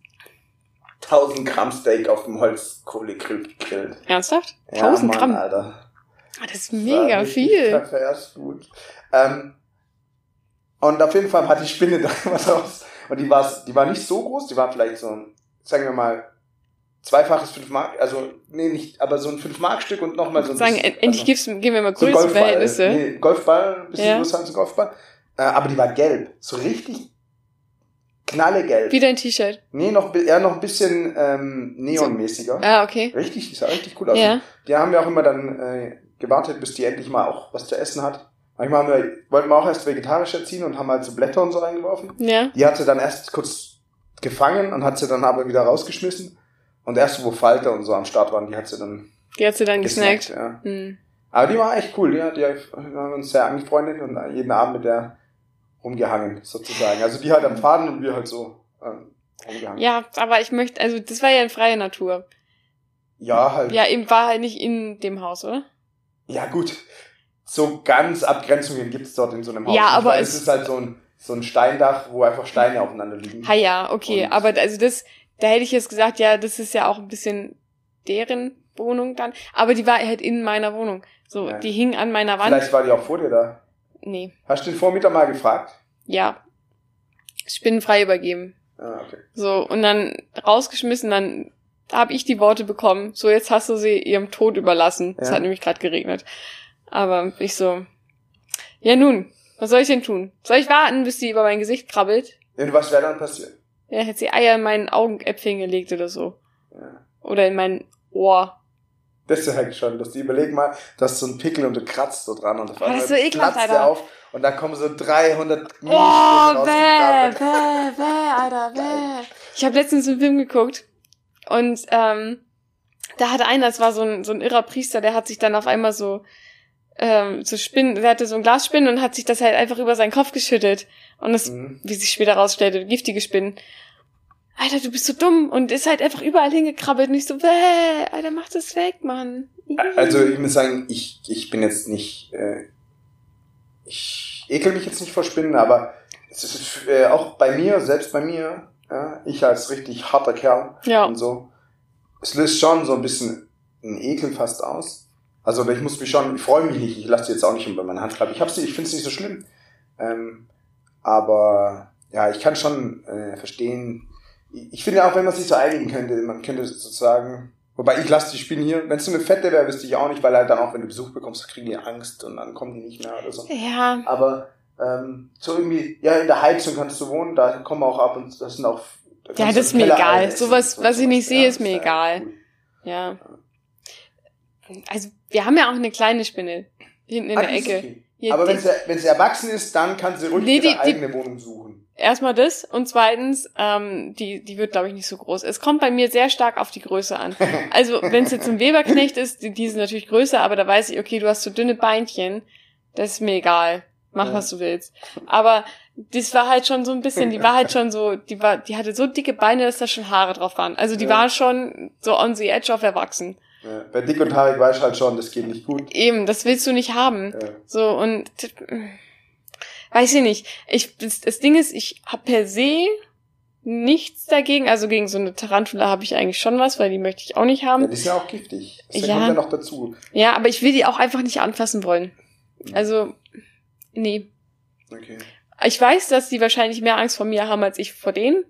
S1: 1000 Gramm Steak auf dem Holzkohlegrill gegrillt.
S2: Ernsthaft?
S1: Ja,
S2: 1000
S1: Mann,
S2: Gramm.
S1: Alter.
S2: Ah, Das ist
S1: Das war
S2: mega
S1: richtig
S2: viel.
S1: Fast Food. Ähm, und auf jeden Fall hat die Spinne *laughs* da was raus. Und die war, die war nicht so groß, die war vielleicht so ein, sagen wir mal, zweifaches 5 Mark, also, nee, nicht, aber so ein 5 Mark Stück und nochmal so ein
S2: sagen,
S1: bisschen-
S2: en- endlich
S1: also,
S2: geben wir mal
S1: so ein Golfball.
S2: Größenverhältnisse.
S1: Nee, Golfball, ein bisschen
S2: Ja.
S1: größer als ein Golfball. Äh, aber die war gelb. So richtig knallegelb.
S2: Wie dein T-Shirt.
S1: Nee, noch, eher noch ein bisschen ähm, neonmäßiger.
S2: Ah, okay.
S1: Richtig, die sah richtig cool aus.
S2: Ja.
S1: Die haben wir auch immer dann äh, gewartet, bis die endlich mal auch was zu essen hat. Manchmal haben wir, wollten wir auch erst vegetarisch erziehen und haben halt so Blätter und so reingeworfen.
S2: Ja.
S1: Die hat sie dann erst kurz gefangen und hat sie dann aber wieder rausgeschmissen. Und erst wo Falter und so am Start waren, die hat sie dann
S2: Die hat sie dann
S1: gesnackt.
S2: gesnackt.
S1: Ja.
S2: Hm.
S1: Aber die war echt cool, die, hat, die haben uns sehr angefreundet und jeden Abend mit der rumgehangen, sozusagen. Also die halt am Faden und wir halt so ähm, rumgehangen.
S2: Ja, aber ich möchte, also das war ja in freier Natur.
S1: ja, halt.
S2: Ja, eben war halt nicht in dem Haus, oder?
S1: Ja, gut. So ganz Abgrenzungen gibt's dort in so einem Haus.
S2: Ja, aber es-
S1: es ist halt so ein, so ein Steindach, wo einfach Steine aufeinander liegen.
S2: Ha ja, okay.
S1: Und-
S2: aber also das, da hätte ich jetzt gesagt, ja, das ist ja auch ein bisschen deren Wohnung dann. Aber die war halt in meiner Wohnung. So,
S1: Ja.
S2: die hing an meiner Wand.
S1: Vielleicht war die auch vor dir da.
S2: Nee.
S1: Hast du den Vormieter mal gefragt?
S2: Ja. Spinnenfrei übergeben.
S1: Ah, okay.
S2: So, und dann rausgeschmissen, dann habe ich die Worte bekommen. So, jetzt hast du sie ihrem Tod überlassen. Es
S1: Ja.
S2: hat nämlich gerade geregnet. Aber ich so, ja nun, was soll ich denn tun? Soll ich warten, bis die über mein Gesicht krabbelt?
S1: Und was wäre dann passiert?
S2: Ja, hätte sie Eier in meinen Augenäpfeln gelegt oder so.
S1: Ja.
S2: Oder in mein Ohr.
S1: Das ist ja schon lustig. Überleg mal, du hast so einen Pickel und du kratzt so dran und auf
S2: Oh, das
S1: einmal
S2: so
S1: platzt der auf und da kommen so 300
S2: Oh, bäh, bäh, bäh, Alter, bäh. Ich habe letztens einen Film geguckt und ähm, da hatte einer, das war so ein, so ein irrer Priester, der hat sich dann auf einmal so ähm, so Spinnen, der hatte so ein Glas Spinnen und hat sich das halt einfach über seinen Kopf geschüttet. Und das,
S1: Mhm.
S2: wie sich später rausstellte, giftige Spinnen. Alter, du bist so dumm und ist halt einfach überall hingekrabbelt und ich so, bäh, Alter, mach das weg, Mann.
S1: Also ich muss sagen, ich, ich bin jetzt nicht, äh, ich ekel mich jetzt nicht vor Spinnen, aber es ist äh, auch bei mir, selbst bei mir, ja, ich als richtig harter Kerl
S2: Ja.
S1: und so, es löst schon so ein bisschen einen Ekel fast aus. Also ich muss mich schon, ich freue mich nicht, ich lasse sie jetzt auch nicht über meine Hand klappen. Ich hab's nicht, ich finde es nicht so schlimm. Ähm, aber ja, ich kann schon äh, verstehen. Ich finde auch, wenn man sich so einigen könnte, man könnte sozusagen, wobei ich lasse die Spinnen hier, wenn es so eine fette wäre, wüsste ich auch nicht, weil halt dann auch, wenn du Besuch bekommst, kriegen die Angst und dann kommen die nicht mehr oder so.
S2: Ja,
S1: Aber ähm, so irgendwie, ja, in der Heizung kannst du wohnen, da kommen auch ab und das sind auch. da
S2: Ja, das ist mir egal. Sowas, was ich nicht sehe, ist mir egal.
S1: cool.
S2: ja. Also, wir haben ja auch eine kleine Spinne hinten in
S1: Ah,
S2: der
S1: die
S2: Ecke. Ja,
S1: Aber
S2: die-
S1: wenn sie, wenn sie erwachsen ist, dann kann sie ruhig
S2: Nee,
S1: ihre
S2: die- die-
S1: eigene Wohnung suchen.
S2: Erstmal das und zweitens, ähm, die, die wird, glaube ich, nicht so groß. Es kommt bei mir sehr stark auf die Größe an. *laughs* Also, wenn es jetzt ein Weberknecht ist, die, die sind natürlich größer, aber da weiß ich, okay, du hast so dünne Beinchen, das ist mir egal. Mach,
S1: Ja.
S2: was du willst. Aber das war halt schon so ein bisschen, die war halt schon so, die war, die hatte so dicke Beine, dass da schon Haare drauf waren. Also die
S1: Ja.
S2: war schon so on the edge of erwachsen.
S1: Ja. Bei dick und haarig weiß ich halt schon, das geht nicht gut.
S2: Eben, das willst du nicht haben.
S1: Ja.
S2: So, und weiß ich nicht. Ich, das, das Ding ist, ich habe per se nichts dagegen. Also gegen so eine Tarantula habe ich eigentlich schon was, weil die möchte ich auch nicht
S1: Ja,
S2: haben.
S1: die ist ja auch giftig. Das
S2: Ja.
S1: kommt ja noch dazu.
S2: Ja, aber ich will die auch einfach nicht anfassen wollen. Also, nee.
S1: Okay.
S2: Ich weiß, dass die wahrscheinlich mehr Angst vor mir haben als ich vor denen.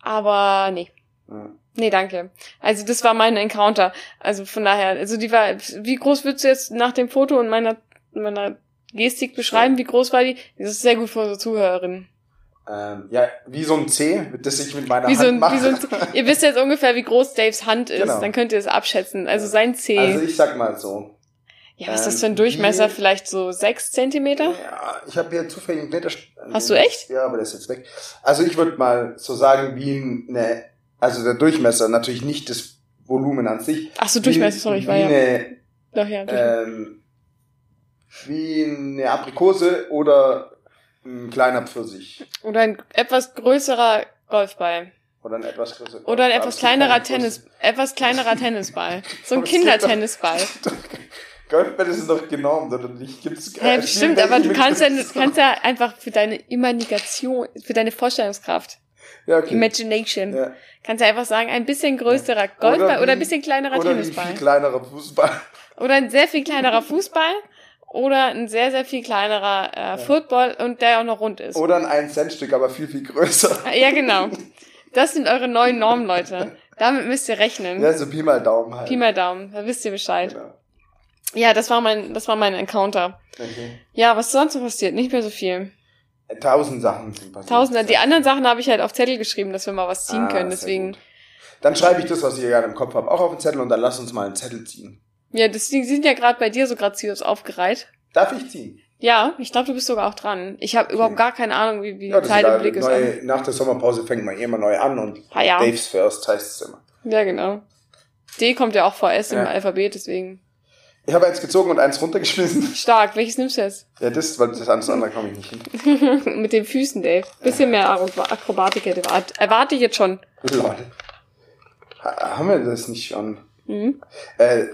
S2: Aber nee.
S1: Ja.
S2: Nee, danke. Also das war mein Encounter. Also von daher, also die war, wie groß würdest du jetzt nach dem Foto und meiner, meiner Gestik beschreiben, wie groß war die? Das ist sehr gut für unsere Zuhörerinnen.
S1: Ähm, ja, wie so ein C, das ich mit meiner
S2: Wie so,
S1: Hand
S2: ein,
S1: mache.
S2: wie so ein, ihr wisst jetzt ungefähr, wie groß Daves Hand ist,
S1: Genau.
S2: dann könnt ihr es abschätzen. Also sein C.
S1: Also ich sag mal so.
S2: ja, was ist das
S1: ähm,
S2: für ein Durchmesser?
S1: wie-
S2: Vielleicht so sechs Zentimeter?
S1: Ja, ich habe hier zufällig einen Blätter.
S2: Hast du echt?
S1: Ja, aber der ist jetzt weg. Also ich würde mal so sagen, wie eine, also der Durchmesser, natürlich nicht das Volumen an sich.
S2: Ach so, Durchmesser,
S1: wie,
S2: sorry, ich war ja.
S1: Eine,
S2: Doch, ja,
S1: ähm, wie eine Aprikose oder ein kleiner Pfirsich.
S2: Oder ein etwas größerer Golfball.
S1: Oder ein etwas größerer.
S2: Oder ein etwas kleinerer Tennis, etwas kleinerer Tennisball. *laughs* So ein Kindertennisball. *laughs*
S1: Golfball ist doch genormt, oder nicht? Gibt's
S2: Hä,
S1: äh,
S2: bestimmt,
S1: spielen
S2: aber du kannst ja, kannst ja einfach für deine Imagination, für deine Vorstellungskraft,
S1: Ja, okay.
S2: Imagination,
S1: Ja.
S2: kannst du einfach sagen, ein bisschen größerer Golfball oder,
S1: wie-
S2: ein bisschen kleinerer
S1: Oder
S2: Tennisball.
S1: viel kleinerer Fußball.
S2: Oder ein sehr viel kleinerer Fußball oder ein sehr, sehr viel kleinerer äh, Football und der auch noch rund ist.
S1: Oder ein 1-Cent-Stück, aber viel, viel größer.
S2: Ja, genau. Das sind eure neuen Normen, Leute. Damit müsst ihr rechnen.
S1: Ja, so Pi mal Daumen halt.
S2: Pi mal Daumen, da wisst ihr Bescheid.
S1: Genau.
S2: Ja, das war mein, das war mein Encounter.
S1: Okay.
S2: Ja, was ist sonst noch passiert? Nicht mehr so viel.
S1: Tausend Sachen sind passiert.
S2: Tausende. Die anderen Sachen habe ich halt auf Zettel geschrieben, dass wir mal was ziehen
S1: Ah,
S2: können. Deswegen.
S1: Dann schreibe ich das, was ich gerade im Kopf habe, auch auf den Zettel und dann lass uns mal einen Zettel ziehen.
S2: Ja, das, die sind ja gerade bei dir so graziös aufgereiht.
S1: Darf ich ziehen?
S2: Ja, ich glaube, du bist sogar auch dran. Ich habe überhaupt gar keine Ahnung, wie, wie
S1: Ja,
S2: die Zeit
S1: ist
S2: im. Blick ist.
S1: Neue, nach der Sommerpause fängt man eh immer neu an und
S2: Ah ja.
S1: Dave's First heißt es immer.
S2: Ja, genau. D kommt ja auch vor S im
S1: Ja.
S2: Alphabet, deswegen.
S1: Ich habe eins gezogen und eins runtergeschmissen. *laughs*
S2: Stark. Welches nimmst du jetzt?
S1: Ja, das, weil das andere komme ich nicht hin. *laughs*
S2: Mit den Füßen, Dave. Bisschen mehr Akro- Akrobatik erwarte ich jetzt schon.
S1: Lol. Ha, haben wir das nicht schon?
S2: Mhm.
S1: Äh,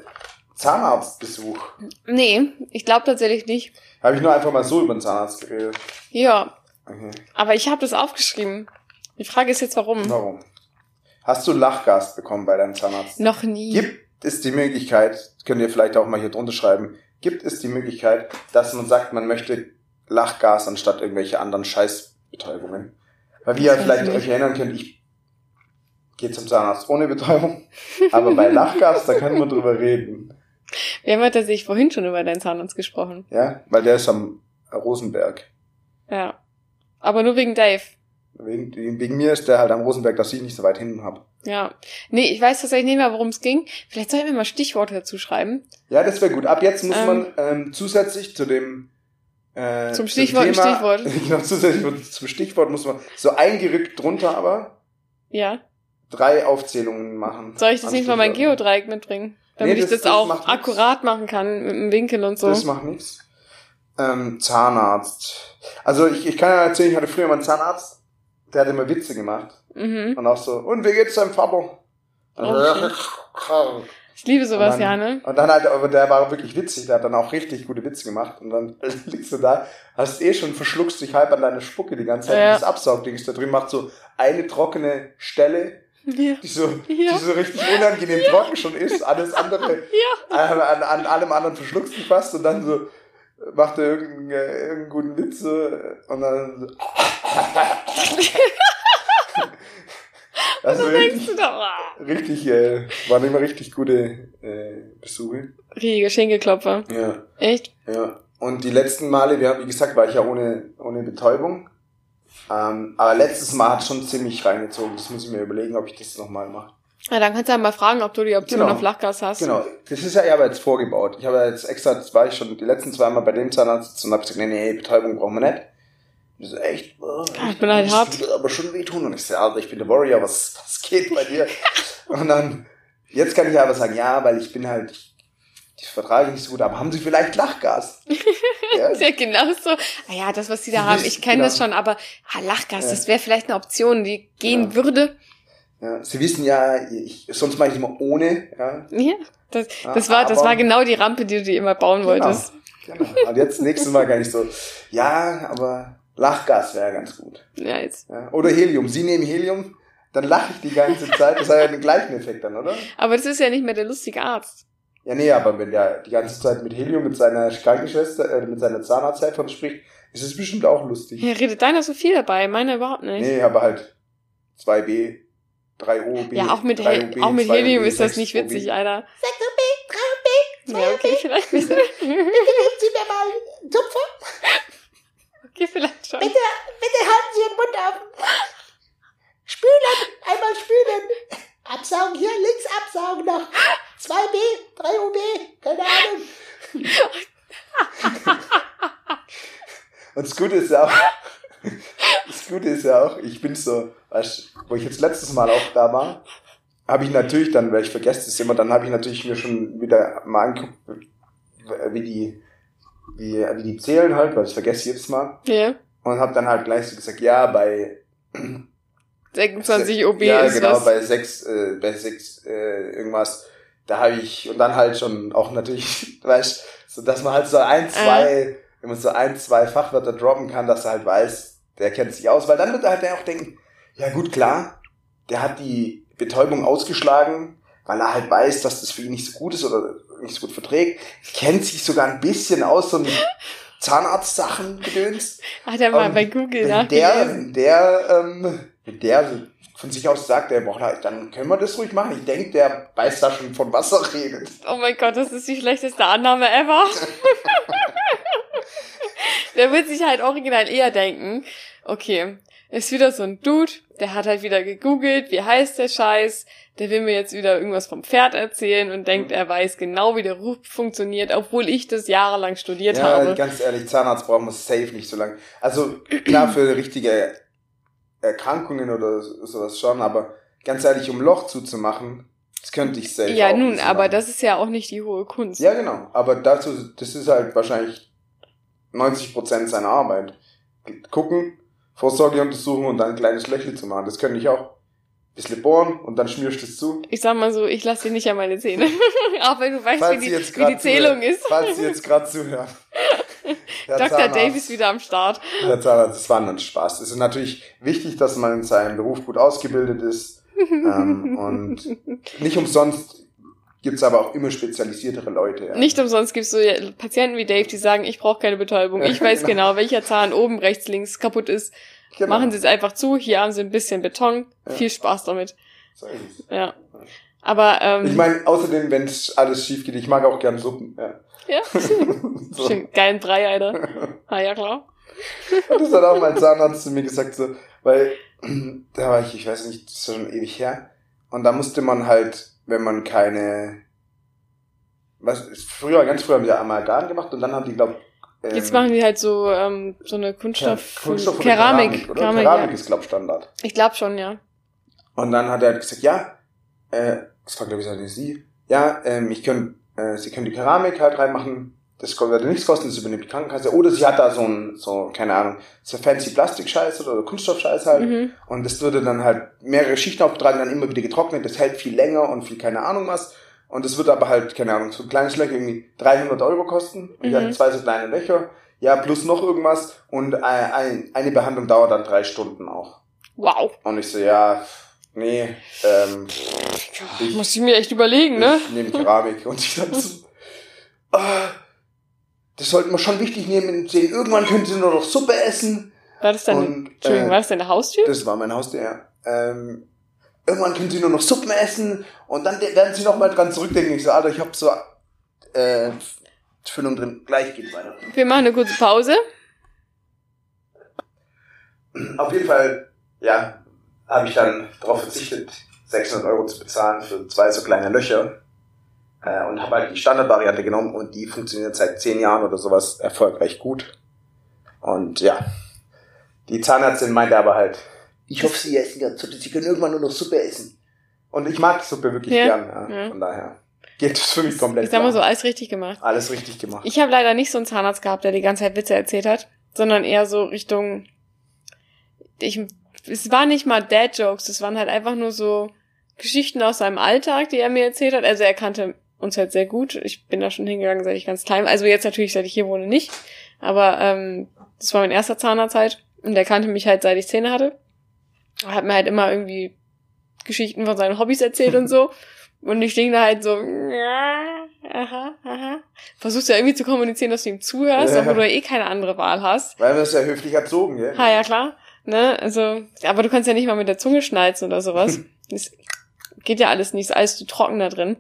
S1: Zahnarztbesuch.
S2: Nee, ich glaube tatsächlich nicht.
S1: Habe ich nur einfach mal so über den Zahnarzt geredet.
S2: Ja,
S1: Okay.
S2: aber ich habe das aufgeschrieben. Die Frage ist jetzt, warum?
S1: Warum? Hast du Lachgas bekommen bei deinem Zahnarzt?
S2: Noch nie.
S1: Gibt es die Möglichkeit, könnt ihr vielleicht auch mal hier drunter schreiben, gibt es die Möglichkeit, dass man sagt, man möchte Lachgas anstatt irgendwelche anderen Scheißbetäubungen? Weil wie ihr vielleicht
S2: ich
S1: euch erinnern könnt, ich gehe zum Zahnarzt ohne Betäubung, aber bei *laughs* Lachgas, da können wir drüber reden.
S2: Wir haben tatsächlich vorhin schon über deinen Zahnarzt gesprochen.
S1: Ja, weil der ist am Rosenberg.
S2: Ja. Aber nur wegen Dave.
S1: Wegen, mir ist der halt am Rosenberg, dass ich nicht so weit hinten hab.
S2: Ja. Nee, ich weiß tatsächlich nicht mehr, worum es ging. Vielleicht sollten wir mal Stichworte dazu schreiben.
S1: Ja, das wäre gut. Ab jetzt muss
S2: Ähm.
S1: man ähm, zusätzlich zu dem äh,
S2: Zum Stichwort ein
S1: Thema,
S2: Stichwort. *laughs*
S1: genau, zusätzlich zum Stichwort muss man so eingerückt drunter aber
S2: Ja.
S1: drei Aufzählungen machen.
S2: Soll ich das nicht mal mein. Geodreieck mitbringen? Damit
S1: Nee,
S2: ich
S1: das-
S2: das,
S1: das
S2: auch
S1: macht nix.
S2: akkurat machen kann mit dem Winkel und so.
S1: Das macht nichts. Ähm, Zahnarzt. Also ich, ich kann ja erzählen, ich hatte früher mal einen Zahnarzt, der hat immer Witze gemacht.
S2: mhm.
S1: Und auch so, und wie geht's deinem Vater?
S2: Oh, Ich liebe sowas,
S1: dann,
S2: ja, ne?
S1: Und dann halt, aber der war wirklich witzig, der hat dann auch richtig gute Witze gemacht. Und dann *laughs* liegst du da, hast eh schon verschluckst dich halb an deine Spucke die ganze Zeit.
S2: Ja.
S1: Und das Absaugding ist da drin, macht so eine trockene Stelle,
S2: Ja.
S1: die so,
S2: Ja.
S1: die so richtig unangenehm trocken schon ist. Alles andere, an, an, an allem anderen verschluckst du fast und dann so macht er irgendeinen, äh, irgendeinen guten Witz und dann so. *laughs* Also
S2: Denkst
S1: richtig,
S2: du da?
S1: Richtig, äh, waren immer richtig gute äh, Besuche.
S2: Richtige Schenkelklopfer.
S1: Ja.
S2: Echt?
S1: Ja, und die letzten Male, wir haben, wie gesagt, war ich ja ohne, ohne Betäubung. Ähm, aber letztes Mal hat schon ziemlich reingezogen. Das muss ich mir überlegen, ob ich das nochmal mache.
S2: Ja, dann kannst du ja mal fragen, ob du die Option
S1: Genau.
S2: auf Lachgas hast.
S1: Genau, das ist ja, ich habe jetzt vorgebaut. Ich habe jetzt extra, das war ich schon die letzten zwei Mal bei dem Zahnarzt und habe gesagt, nee, nee, Betäubung brauchen wir nicht. Die so, echt? Oh,
S2: ich bin halt
S1: das
S2: hart.
S1: würde aber schon wehtun. Und ich so, Alter, ich bin der Warrior, was, was geht bei dir? *laughs* und dann, jetzt kann ich aber sagen, ja, weil ich bin halt, ich, ich vertrage nicht so gut, aber haben Sie vielleicht Lachgas? *laughs* ja,
S2: ja genauso. Ah ja, das, was die da
S1: Sie
S2: haben, ich kenne
S1: genau.
S2: das schon, aber ah, Lachgas,
S1: Ja.
S2: das wäre vielleicht eine Option, die gehen
S1: Ja.
S2: würde.
S1: Ja, Sie wissen ja, ich, sonst mache ich immer ohne, ja.
S2: Ja, das, das, war, das war genau die Rampe, die du dir immer bauen wolltest.
S1: Genau. Und jetzt nächstes Mal kann ich so, ja, aber Lachgas wäre ganz gut.
S2: Ja, jetzt.
S1: Ja, oder Helium. Sie nehmen Helium, dann lache ich die ganze Zeit. Das hat ja den gleichen Effekt dann, oder?
S2: Aber das ist ja nicht mehr der lustige Arzt.
S1: Ja, nee, aber wenn der die ganze Zeit mit Helium mit seiner Krankenschwester, äh, mit seiner Zahnarzthelferin spricht, ist es bestimmt auch lustig.
S2: Ja, redet deiner so viel dabei, meiner überhaupt nicht.
S1: Nee, aber halt 2B, 3O, B.
S2: ja, auch mit,
S1: 3OB,
S2: Hel auch mit
S1: 2OB,
S2: Helium ist das
S1: 6OB.
S2: nicht witzig, Alter.
S3: 6 OB, 3 OB,
S2: Ja, okay, vielleicht.
S3: Bitte nehmen Sie mir mal einen Tupfer.
S2: okay, vielleicht schon.
S3: Bitte, bitte halten Sie den Mund offen. Spülen, einmal spülen. Absaugen hier, links absaugen noch. 2B, 3OB, keine Ahnung. *laughs*
S1: Und das Gute ist auch, das Gute ist ja auch, ich bin so, weißt, wo ich jetzt letztes Mal auch da war, habe ich natürlich dann, weil ich vergesse das immer, dann habe ich natürlich mir schon wieder mal angeguckt, wie die, wie, wie die zählen halt, weil ich vergesse jedes Mal.
S2: Ja.
S1: Und habe dann halt gleich so gesagt, ja, bei
S2: 26 OB
S1: ja,
S2: ist
S1: genau,
S2: was.
S1: bei sechs, äh, bei sechs äh, irgendwas, da habe ich, und dann halt schon auch natürlich, *laughs* weißt so dass man halt so ein, zwei, wenn man so ein, zwei Fachwörter droppen kann, dass er halt weiß, der kennt sich aus, weil dann wird er halt auch denken, ja gut, klar, der hat die Betäubung ausgeschlagen, weil er halt weiß, dass das für ihn nicht so gut ist oder nicht so gut verträgt, kennt sich sogar ein bisschen aus, so ein Zahnarzt-Sachen gedöns.
S2: Hat er mal
S1: Ähm,
S2: bei Google
S1: Wenn der, der, ähm, wenn der von sich aus sagt, der braucht halt, dann können wir das ruhig machen. Ich denke, der weiß da schon von was er redet.
S2: Oh mein Gott, das ist die schlechteste Annahme ever. *laughs* der wird sich halt original eher denken, okay, ist wieder so ein Dude, der hat halt wieder gegoogelt, wie heißt der Scheiß, der will mir jetzt wieder irgendwas vom Pferd erzählen und denkt,
S1: Mhm.
S2: er weiß genau, wie der Ruf funktioniert, obwohl ich das jahrelang studiert
S1: Ja,
S2: habe.
S1: ganz ehrlich, Zahnarzt brauchen wir safe nicht so lange. Also klar für richtige Erkrankungen oder sowas schon, aber ganz ehrlich, um Loch zuzumachen, das könnte ich safe
S2: Ja, nun, aber das ist ja auch nicht die hohe Kunst.
S1: Ja, genau. Aber dazu, das ist halt wahrscheinlich 90 Prozent seiner Arbeit. Gucken, Vorsorgeuntersuchung und dann ein kleines Löchchen zu machen. Das könnte ich auch. Bisschen bohren und dann schmierst du es zu.
S2: Ich sag mal so, ich lasse dir nicht an meine Zähne. *laughs* auch wenn du weißt,
S1: Falls
S2: wie die, wie die Zählung
S1: zuhören.
S2: ist.
S1: Falls Sie jetzt gerade zuhören. *laughs* Der
S2: Dr.
S1: Zahnarzt-
S2: Dave ist wieder am Start.
S1: Der Zahnarzt, das war ein Spaß. Es ist natürlich wichtig, dass man in seinem Beruf gut ausgebildet ist. *laughs* ähm, und nicht umsonst gibt's aber auch immer spezialisiertere Leute. Ja.
S2: Nicht umsonst gibt's so Patienten wie Dave, die sagen, ich brauche keine Betäubung. Ich weiß *laughs* genau, welcher Zahn oben, rechts, links kaputt ist.
S1: Genau.
S2: Machen Sie es einfach zu. Hier haben Sie ein bisschen Beton.
S1: Ja.
S2: Viel Spaß damit.
S1: So.
S2: Ja. Aber ähm,
S1: Ich meine, außerdem, wenn es alles schief geht, ich mag auch gern Suppen. Ja.
S2: ja, *laughs*
S1: so.
S2: schön geilen Brei, Alter. *laughs* Ah ja klar.
S1: Und das hat auch mein Zahnarzt zu mir gesagt, so, weil *clears throat* da war ich, ich weiß nicht, das ist schon ewig her. Und da musste man halt, wenn man keine, was, früher, ganz früher haben ja Amalgam gemacht und dann haben die, glaub, ähm,
S2: Jetzt machen die halt so ähm, so eine Kunststoff,
S1: ja, Kunststoff oder
S2: Keramik,
S1: oder?
S2: Keramik,
S1: Keramik
S2: ja.
S1: ist, glaub Standard.
S2: Ich glaube schon, ja.
S1: Und dann hat er halt gesagt, ja, äh, das war, glaube ich, sie, ja, ähm, ich können, äh, sie können die Keramik halt reinmachen, das würde nichts kosten, das übernimmt die Krankenkasse. Oder sie hat da so ein, so, keine Ahnung, so fancy Plastikscheiß oder Kunststoffscheiß halt.
S2: Mhm.
S1: Und das würde dann halt mehrere Schichten aufgetragen, dann immer wieder getrocknet. Das hält viel länger und viel keine Ahnung was. Und das wird aber halt, keine Ahnung, so ein kleines Löcher irgendwie 300 Euro kosten. Und
S2: Mhm.
S1: hat zwei so kleine Löcher. Ja, plus noch irgendwas. Und ein, ein, eine Behandlung dauert dann drei Stunden auch.
S2: Wow.
S1: Und ich so, ja, nee, ähm, Ich-
S2: Muss ich mir echt überlegen, ne?
S1: ich nehme Keramik. Und ich dann so, ah, das sollten wir schon wichtig nehmen. Sehen, irgendwann können sie nur noch Suppe essen.
S2: War das deine,
S1: Und,
S2: Entschuldigung,
S1: äh,
S2: war das deine Haustür?
S1: Das war mein Haustier, ja. Ähm, irgendwann können sie nur noch Suppen essen und dann de- werden sie noch mal dran zurückdenken. Ich so, Alter, ich hab so äh, Füllung drin. Gleich geht's weiter.
S2: Wir machen eine kurze Pause.
S1: Auf jeden Fall, ja, habe ich dann darauf verzichtet, 600 Euro zu bezahlen für zwei so kleine Löcher. Äh, und habe halt die Standardvariante genommen und die funktioniert seit zehn Jahren oder sowas erfolgreich gut. Und ja, die Zahnärztin meinte aber halt, ich hoffe, sie essen ganz Suppe, sie können irgendwann nur noch Suppe essen. Und ich mag Suppe wirklich
S2: Ja,
S1: gern, ja.
S2: ja.
S1: von daher geht es für mich komplett
S2: Ich sag mal so, alles richtig gemacht.
S1: Alles richtig gemacht.
S2: Ich habe leider nicht so einen Zahnarzt gehabt, der die ganze Zeit Witze erzählt hat, sondern eher so Richtung. Ich, es war nicht mal Dad-Jokes, es waren halt einfach nur so Geschichten aus seinem Alltag, die er mir erzählt hat. Also er kannte uns halt sehr gut. Ich bin da schon hingegangen, seit ich ganz klein. Also jetzt natürlich, seit ich hier wohne, nicht. Aber ähm, das war mein erster Zahnarzt halt. Und der kannte mich halt, seit ich Zähne hatte. Er hat mir halt immer irgendwie Geschichten von seinen Hobbys erzählt und so. *laughs* Und ich denke da halt so, ja, aha, aha. Versuchst ja irgendwie zu kommunizieren, dass du ihm zuhörst,
S1: Ja.
S2: obwohl du ja eh keine andere Wahl hast.
S1: Weil wir es ja höflich erzogen, gell?
S2: Ha, ja klar. Ne, also, aber du kannst ja nicht mal mit der Zunge schnalzen oder sowas. *laughs* Das geht ja alles nicht, ist alles zu trocken da drin.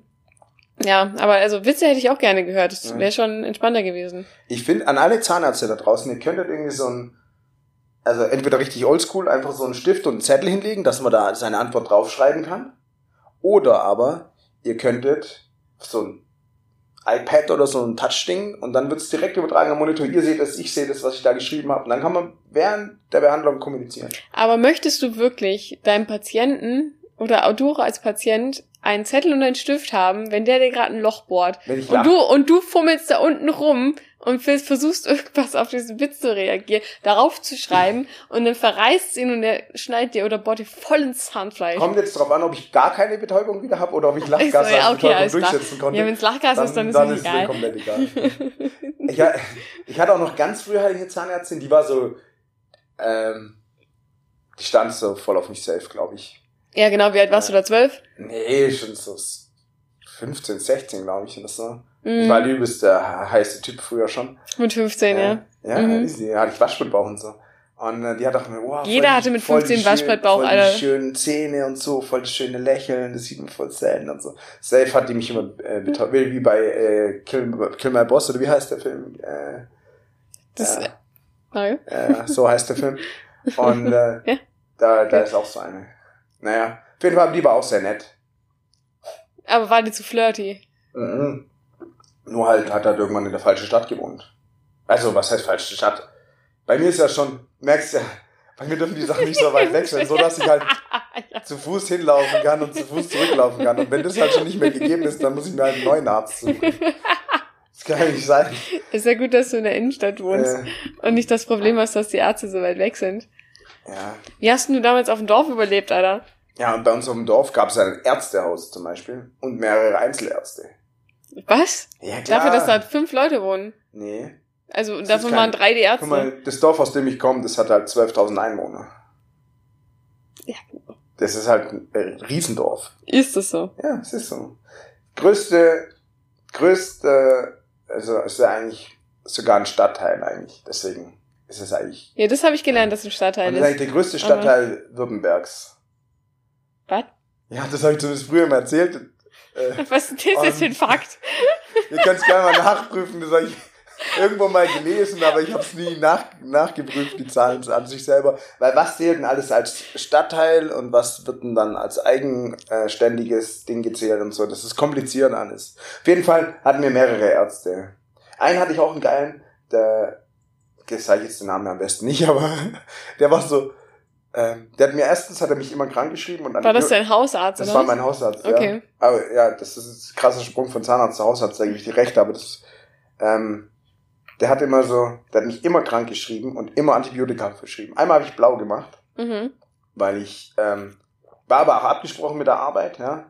S2: Ja, aber also Witze hätte ich auch gerne gehört. Das wäre schon entspannter gewesen.
S1: Ich finde, an alle Zahnärzte da draußen, ihr könntet irgendwie so ein, also entweder richtig oldschool, einfach so einen Stift und einen Zettel hinlegen, dass man da seine Antwort draufschreiben kann. Oder aber, ihr könntet so ein iPad oder so ein Touchding und dann wird es direkt übertragen am Monitor. Ihr seht es, ich sehe das, was ich da geschrieben habe. Und dann kann man während der Behandlung kommunizieren.
S2: Aber möchtest du wirklich deinem Patienten oder auch du als Patient einen Zettel und einen Stift haben, wenn der dir gerade ein Loch bohrt? Und
S1: lach-
S2: du, und du fummelst da unten rum und vers- versuchst *laughs* irgendwas auf diesen Witz zu reagieren, darauf zu schreiben *laughs* und dann verreißt ihn und er schneidet dir oder bohrt dir voll ins Zahnfleisch.
S1: Kommt jetzt drauf an, ob ich gar keine Betäubung wieder habe oder ob ich *laughs* Lachgas
S2: so, ja,
S1: als
S2: okay,
S1: Betäubung durchsetzen konnte.
S2: Ja, wenn es Lachgas ist, dann ist
S1: dann
S2: es
S1: ist es mir
S2: egal.
S1: komplett egal. ich, ich hatte auch noch ganz früher halt eine Zahnärztin, die war so, ähm, die stand so voll auf mich selbst, glaube ich.
S2: Ja, genau, wie alt warst du da? Zwölf?
S1: Nee, schon so 15, 16, glaube ich, oder so.
S2: Mhm.
S1: Ich war der übelst der heiße Typ früher schon.
S2: Mit 15, ja.
S1: Ja,
S2: Mhm.
S1: easy. hatte ich Waschbrettbauch und so. Und äh, die hat auch mir, wow,
S2: Jeder
S1: voll
S2: hatte
S1: die-
S2: mit
S1: voll die
S2: 15
S1: schönen-
S2: Waschbrettbauch,
S1: voll
S2: Alter.
S1: Die schönen Zähne und so, voll das schöne Lächeln, das sieht man voll selten und so. Safe hat die mich immer äh, betäubt, wie bei äh, Kill, Kill My Boss, oder wie heißt der Film? Äh,
S2: Das, Nein.
S1: äh, so heißt der Film. *laughs* Und äh,
S2: Ja.
S1: da, da ist auch so eine. Naja, auf jeden Fall, die war auch sehr nett.
S2: Aber war die zu flirty?
S1: Mhm. Nur halt hat er irgendwann in der falschen Stadt gewohnt. Also, was heißt falsche Stadt? Bei mir ist ja schon, merkst ja, bei mir dürfen die Sachen nicht so weit weg sein, so dass ich halt *laughs*
S2: ja.
S1: zu Fuß hinlaufen kann und zu Fuß zurücklaufen kann. Und wenn das halt schon nicht mehr gegeben ist, dann muss ich mir halt einen neuen Arzt suchen. *laughs* Das kann ja nicht sein.
S2: Ist ja gut, dass du in der Innenstadt wohnst
S1: Äh,
S2: und nicht das Problem hast, dass die Ärzte so weit weg sind.
S1: Ja.
S2: Wie hast denn du damals auf dem Dorf überlebt, Alter?
S1: ja, und bei uns auf dem Dorf gab es ein Ärztehaus zum Beispiel und mehrere Einzelärzte.
S2: Was?
S1: Ja, klar.
S2: Dafür, dass da fünf Leute wohnen.
S1: Nee.
S2: Also
S1: Das
S2: davon
S1: ist
S2: waren
S1: kein-
S2: drei die
S1: Guck
S2: Ärzte.
S1: mal, das Dorf, aus dem ich komme, das hat halt 12.000 Einwohner.
S2: Ja.
S1: Das ist halt ein äh, Riesendorf.
S2: Ist das so?
S1: Ja, es ist so. Größte, größte, also es ist ja eigentlich sogar ein Stadtteil eigentlich. Deswegen ist es eigentlich,
S2: Ja, das habe ich gelernt, dass es ein
S1: und
S2: Stadtteil
S1: das ist
S2: ist.
S1: eigentlich der größte Stadtteil Württembergs.
S2: Was?
S1: Ja, das habe ich zumindest früher mal erzählt. Äh, *laughs*
S2: Was ist das jetzt für ein Fakt? *laughs*
S1: ihr könnt es gerne mal nachprüfen, das habe ich irgendwo mal gelesen, aber ich habe es nie nach, nachgeprüft, die Zahlen an sich selber. Weil was zählt denn alles als Stadtteil und was wird denn dann als eigenständiges Ding gezählt und so. Das ist kompliziert alles. Auf jeden Fall hatten wir mehrere Ärzte. Einen hatte ich auch einen geilen, der, das sage ich jetzt den Namen am besten nicht, *laughs* aber der war so, ähm, der hat mir erstens, hat er mich immer krank geschrieben und
S2: War das dein Hausarzt,
S1: das
S2: oder?
S1: war
S2: was?
S1: mein Hausarzt,
S2: Okay.
S1: ja. Aber ja, das ist ein krasser Sprung von Zahnarzt zu Hausarzt, da gebe ich dir recht, aber das, ähm, der hat immer so, der hat mich immer krank geschrieben und immer Antibiotika verschrieben. Einmal habe ich blau gemacht,
S2: Mhm.
S1: weil ich, ähm, war aber auch abgesprochen mit der Arbeit, ja.